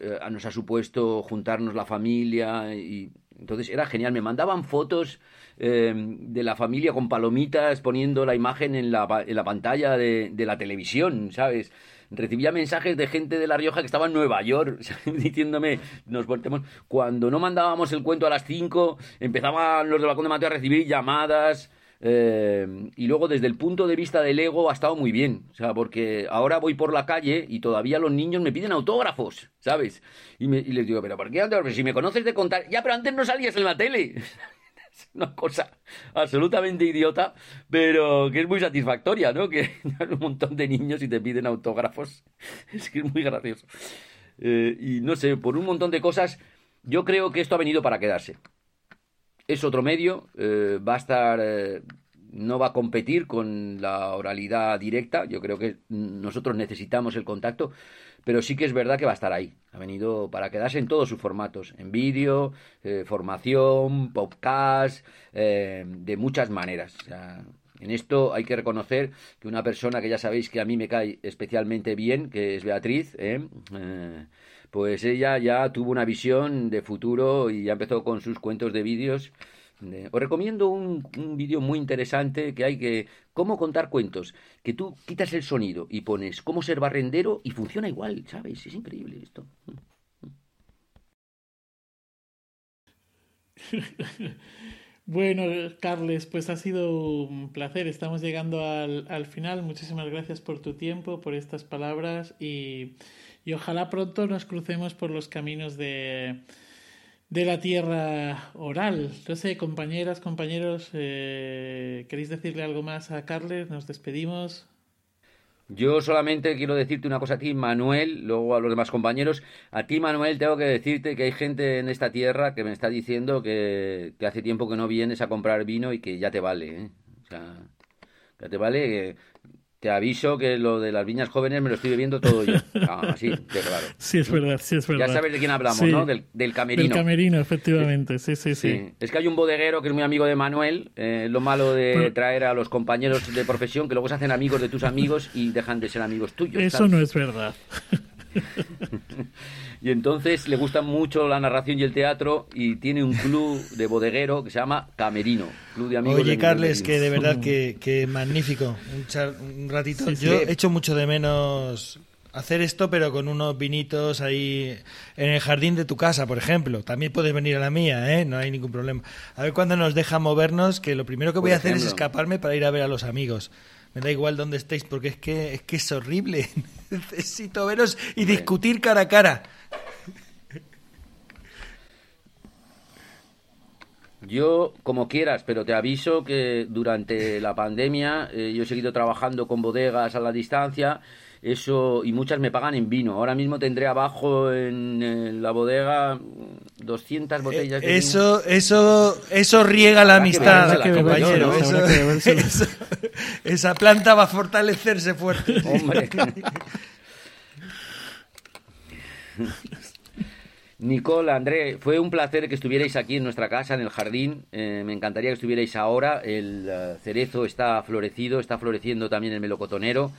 eh, nos ha supuesto juntarnos la familia y entonces era genial, me mandaban fotos de la familia con palomitas poniendo la imagen en la, en la pantalla de, de la televisión, ¿sabes? Recibía mensajes de gente de La Rioja que estaba en Nueva York <laughs> diciéndome, nos voltemos. Cuando no mandábamos el cuento a las 5, empezaban los de balcón de Mateo a recibir llamadas. Eh, y luego desde el punto de vista del ego ha estado muy bien, o sea, porque ahora voy por la calle y todavía los niños me piden autógrafos, ¿sabes? Y, y les digo, pero ¿por qué autógrafos? Si me conoces de contar, ya, pero antes no salías en la tele. <laughs> es <laughs> una cosa absolutamente idiota, pero que es muy satisfactoria, ¿no? Que <laughs> hay un montón de niños y te piden autógrafos. <laughs> Es que es muy gracioso. Eh, y no sé, por un montón de cosas, yo creo que esto ha venido para quedarse. Es otro medio, eh, va a estar, eh, no va a competir con la oralidad directa. Yo creo que nosotros necesitamos el contacto, pero sí que es verdad que va a estar ahí. Ha venido para quedarse en todos sus formatos, en vídeo, eh, formación, podcast, eh, de muchas maneras. en esto hay que reconocer que una persona que ya sabéis que a mí me cae especialmente bien, que es Beatriz, ¿eh? pues ella ya tuvo una visión de futuro y ya empezó con sus cuentos de vídeos os recomiendo un, vídeo muy interesante que hay que... Cómo contar cuentos. Que tú quitas el sonido y pones cómo ser barrendero y funciona igual, ¿sabes? Es increíble esto. <laughs> Bueno, Carles, pues ha sido un placer. Estamos llegando al, al, final. Muchísimas gracias por tu tiempo, por estas palabras y, y ojalá pronto nos crucemos por los caminos de, de la tierra oral. No sé, compañeras, compañeros, eh, ¿queréis decirle algo más a Carles? Nos despedimos. Yo solamente quiero decirte una cosa a ti, Manuel, luego a los demás compañeros. A ti, Manuel, tengo que decirte que hay gente en esta tierra que me está diciendo que, hace tiempo que no vienes a comprar vino y que ya te vale. ¿eh? O sea, ya te vale. Te aviso que lo de las viñas jóvenes me lo estoy bebiendo todo yo. <laughs> Ah, así, de claro. Sí, es verdad, sí, es verdad. Ya sabes de quién hablamos, ¿no? Del, del, camerino. Del camerino, efectivamente, sí, sí, sí, Es que hay un bodeguero que es muy amigo de Manuel. Eh, lo malo de traer a los compañeros de profesión, que luego se hacen amigos de tus amigos y dejan de ser amigos tuyos. Eso no es verdad. <laughs> y entonces le gusta mucho la narración y el teatro y tiene un club de bodeguero que se llama Camerino, club de amigos. Oye, Carles, que de verdad que, <laughs> magnífico. Un, ratito. Yo he hecho mucho de menos hacer esto, pero con unos vinitos ahí en el jardín de tu casa, por ejemplo. También puedes venir a la mía, ¿eh? No hay ningún problema. A ver cuándo nos deja movernos, que lo primero que voy a hacer es escaparme para ir a ver a los amigos. Me da igual dónde estéis, porque es que es, que es horrible. <laughs> Necesito veros y discutir cara a cara. Yo, como quieras, pero te aviso que durante la pandemia eh, yo he seguido trabajando con bodegas a la distancia eso y muchas me pagan en vino. Ahora mismo tendré abajo en, la bodega 200 botellas de eso, vino. Eso, eso riega la amistad, compañero. esa planta va a fortalecerse fuerte. <laughs> Hombre. <laughs> Nicole, André, fue un placer que estuvierais aquí en nuestra casa, en el jardín. Eh, me encantaría que estuvierais ahora. El eh, cerezo está florecido, está floreciendo también el melocotonero.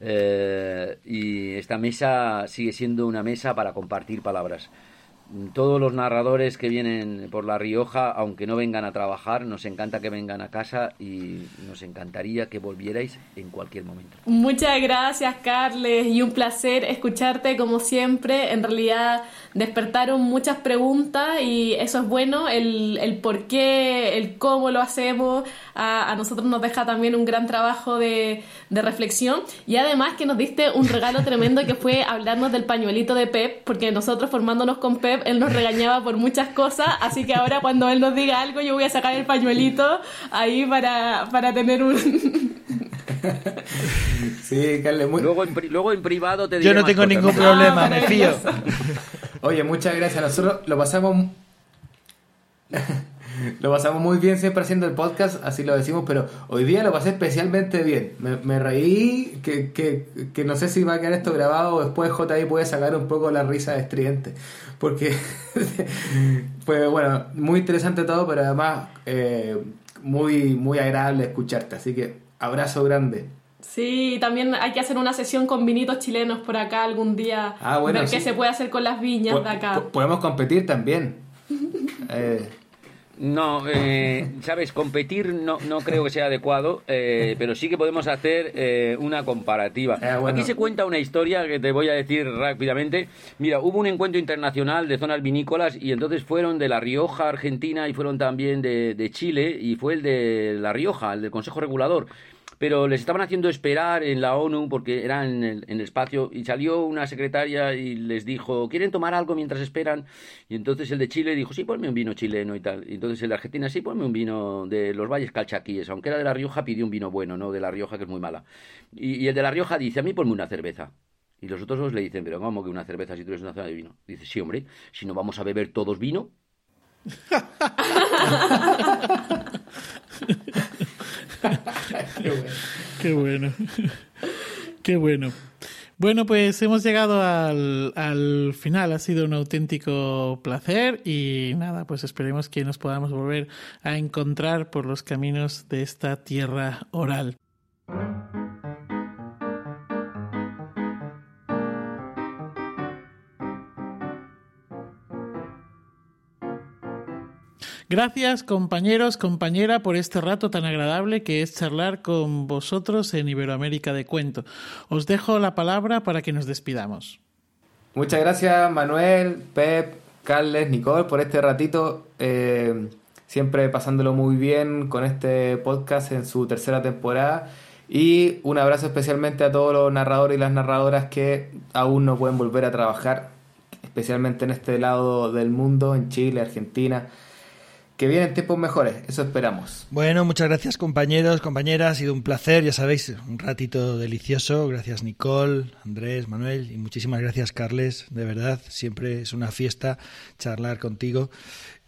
Eh, y esta mesa sigue siendo una mesa para compartir palabras todos los narradores que vienen por La Rioja, aunque no vengan a trabajar, nos encanta que vengan a casa y nos encantaría que volvierais en cualquier momento. Muchas gracias, Carles, y un placer escucharte como siempre. En realidad despertaron muchas preguntas y eso es bueno, el, el por qué, el cómo lo hacemos, a, nosotros nos deja también un gran trabajo de, de reflexión y además que nos diste un regalo tremendo que fue hablarnos del pañuelito de Pep, porque nosotros formándonos con Pep, él nos regañaba por muchas cosas, así que ahora cuando él nos diga algo yo voy a sacar el pañuelito ahí para, para tener un... <laughs> sí, Carles, muy... luego, en, luego en privado te Yo no tengo ningún problema, ah, me fío. Oye, muchas gracias. Nosotros lo pasamos... <laughs> lo pasamos muy bien siempre haciendo el podcast, así lo decimos, pero hoy día lo pasé especialmente bien. Me, reí, que, que, que, no sé si va a quedar esto grabado o después JI puede sacar un poco la risa de estridente porque <laughs> fue, bueno, muy interesante todo, pero además eh, muy, muy agradable escucharte. Así que abrazo grande. Sí, también hay que hacer una sesión con vinitos chilenos por acá algún día. Ah, bueno, ver qué se puede hacer con las viñas de acá. Podemos competir también. <laughs> eh, no, eh, sabes, competir no, no creo que sea adecuado, eh, pero sí que podemos hacer eh, una comparativa. Ah, Aquí se cuenta una historia que te voy a decir rápidamente. Mira, hubo un encuentro internacional de zonas vinícolas y entonces fueron de La Rioja, Argentina, y fueron también de, de Chile, y fue el de La Rioja, el del Consejo Regulador pero les estaban haciendo esperar en la ONU porque eran en el, espacio y salió una secretaria y les dijo, ¿quieren tomar algo mientras esperan? Y entonces el de Chile dijo, sí, ponme un vino chileno y tal. Y entonces el de Argentina, sí, ponme un vino de los valles calchaquíes, aunque era de La Rioja, pidió un vino bueno, no de La Rioja, que es muy mala. Y, el de La Rioja dice, a mí ponme una cerveza. Y los otros dos le dicen, pero ¿cómo que una cerveza si tú eres una zona de vino? Dice, sí, hombre, si no vamos a beber todos vino. <laughs> Qué bueno. Qué bueno. bueno. pues hemos llegado al, al, final. Ha sido un auténtico placer y nada, pues esperemos que nos podamos volver a encontrar por los caminos de esta tierra oral. Gracias compañeros, compañera, por este rato tan agradable que es charlar con vosotros en Iberoamérica de Cuento. Os dejo la palabra para que nos despidamos. Muchas gracias Manuel, Pep, Carles, Nicole por este ratito. Eh, siempre pasándolo muy bien con este podcast en su tercera temporada. Y un abrazo especialmente a todos los narradores y las narradoras que aún no pueden volver a trabajar, especialmente en este lado del mundo, en Chile, Argentina que vienen tiempos mejores, eso esperamos. Bueno, muchas gracias compañeros, compañeras, ha sido un placer, ya sabéis, un ratito delicioso. Gracias Nicole, Andrés, Manuel y muchísimas gracias Carles, de verdad, siempre es una fiesta charlar contigo.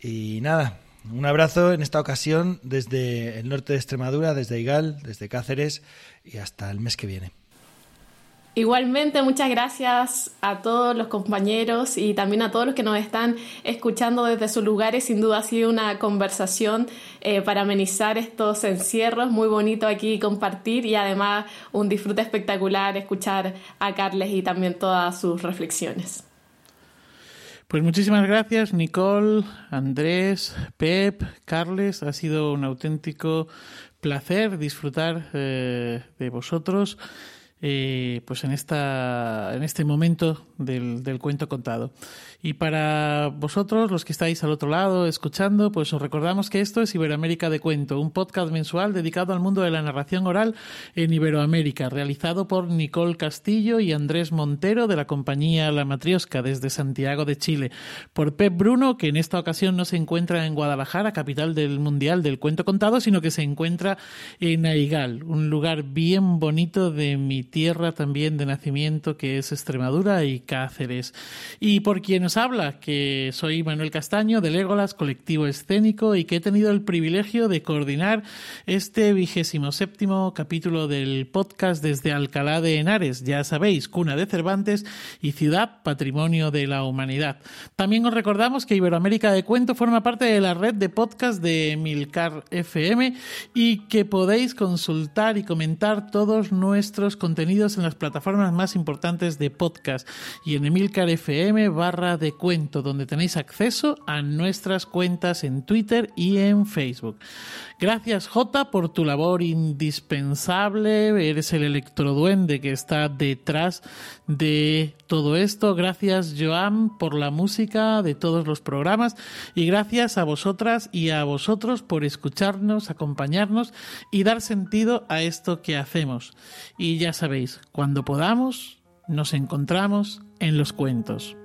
Y nada, Un abrazo en esta ocasión desde el norte de Extremadura, desde Igal, desde Cáceres y hasta el mes que viene. Igualmente, muchas gracias a todos los compañeros y también a todos los que nos están escuchando desde sus lugares. Sin duda ha sido una conversación eh, para amenizar estos encierros. Muy bonito aquí compartir y además un disfrute espectacular escuchar a Carles y también todas sus reflexiones. Pues muchísimas gracias, Nicole, Andrés, Pep, Carles. Ha sido un auténtico placer disfrutar eh, de vosotros. Eh, pues en esta en este momento del, del, cuento contado. Y para vosotros, los que estáis al otro lado escuchando, pues os recordamos que esto es Iberoamérica de Cuento, un podcast mensual dedicado al mundo de la narración oral en Iberoamérica, realizado por Nicole Castillo y Andrés Montero de la compañía La Matriosca desde Santiago de Chile, por Pep Bruno, que en esta ocasión no se encuentra en Guadalajara, capital del Mundial del Cuento Contado, sino que se encuentra en Aigal, un lugar bien bonito de mi tierra también de nacimiento, que es Extremadura y Cáceres. Y por quien nos habla, que soy Manuel Castaño de Legolas, colectivo escénico, y que he tenido el privilegio de coordinar este vigésimo séptimo capítulo del podcast desde Alcalá de Henares, ya sabéis, cuna de Cervantes y ciudad patrimonio de la humanidad. También os recordamos que Iberoamérica de Cuento forma parte de la red de podcast de Milcar FM y que podéis consultar y comentar todos nuestros contenidos en las plataformas más importantes de podcast y en Emilcar FM barra de cuento, donde tenéis acceso a nuestras cuentas en Twitter y en Facebook. Gracias J por tu labor indispensable, eres el electroduende que está detrás de todo esto. Gracias Joan por la música de todos los programas y gracias a vosotras y a vosotros por escucharnos, acompañarnos y dar sentido a esto que hacemos. Y ya sabéis, cuando podamos, nos encontramos en los cuentos.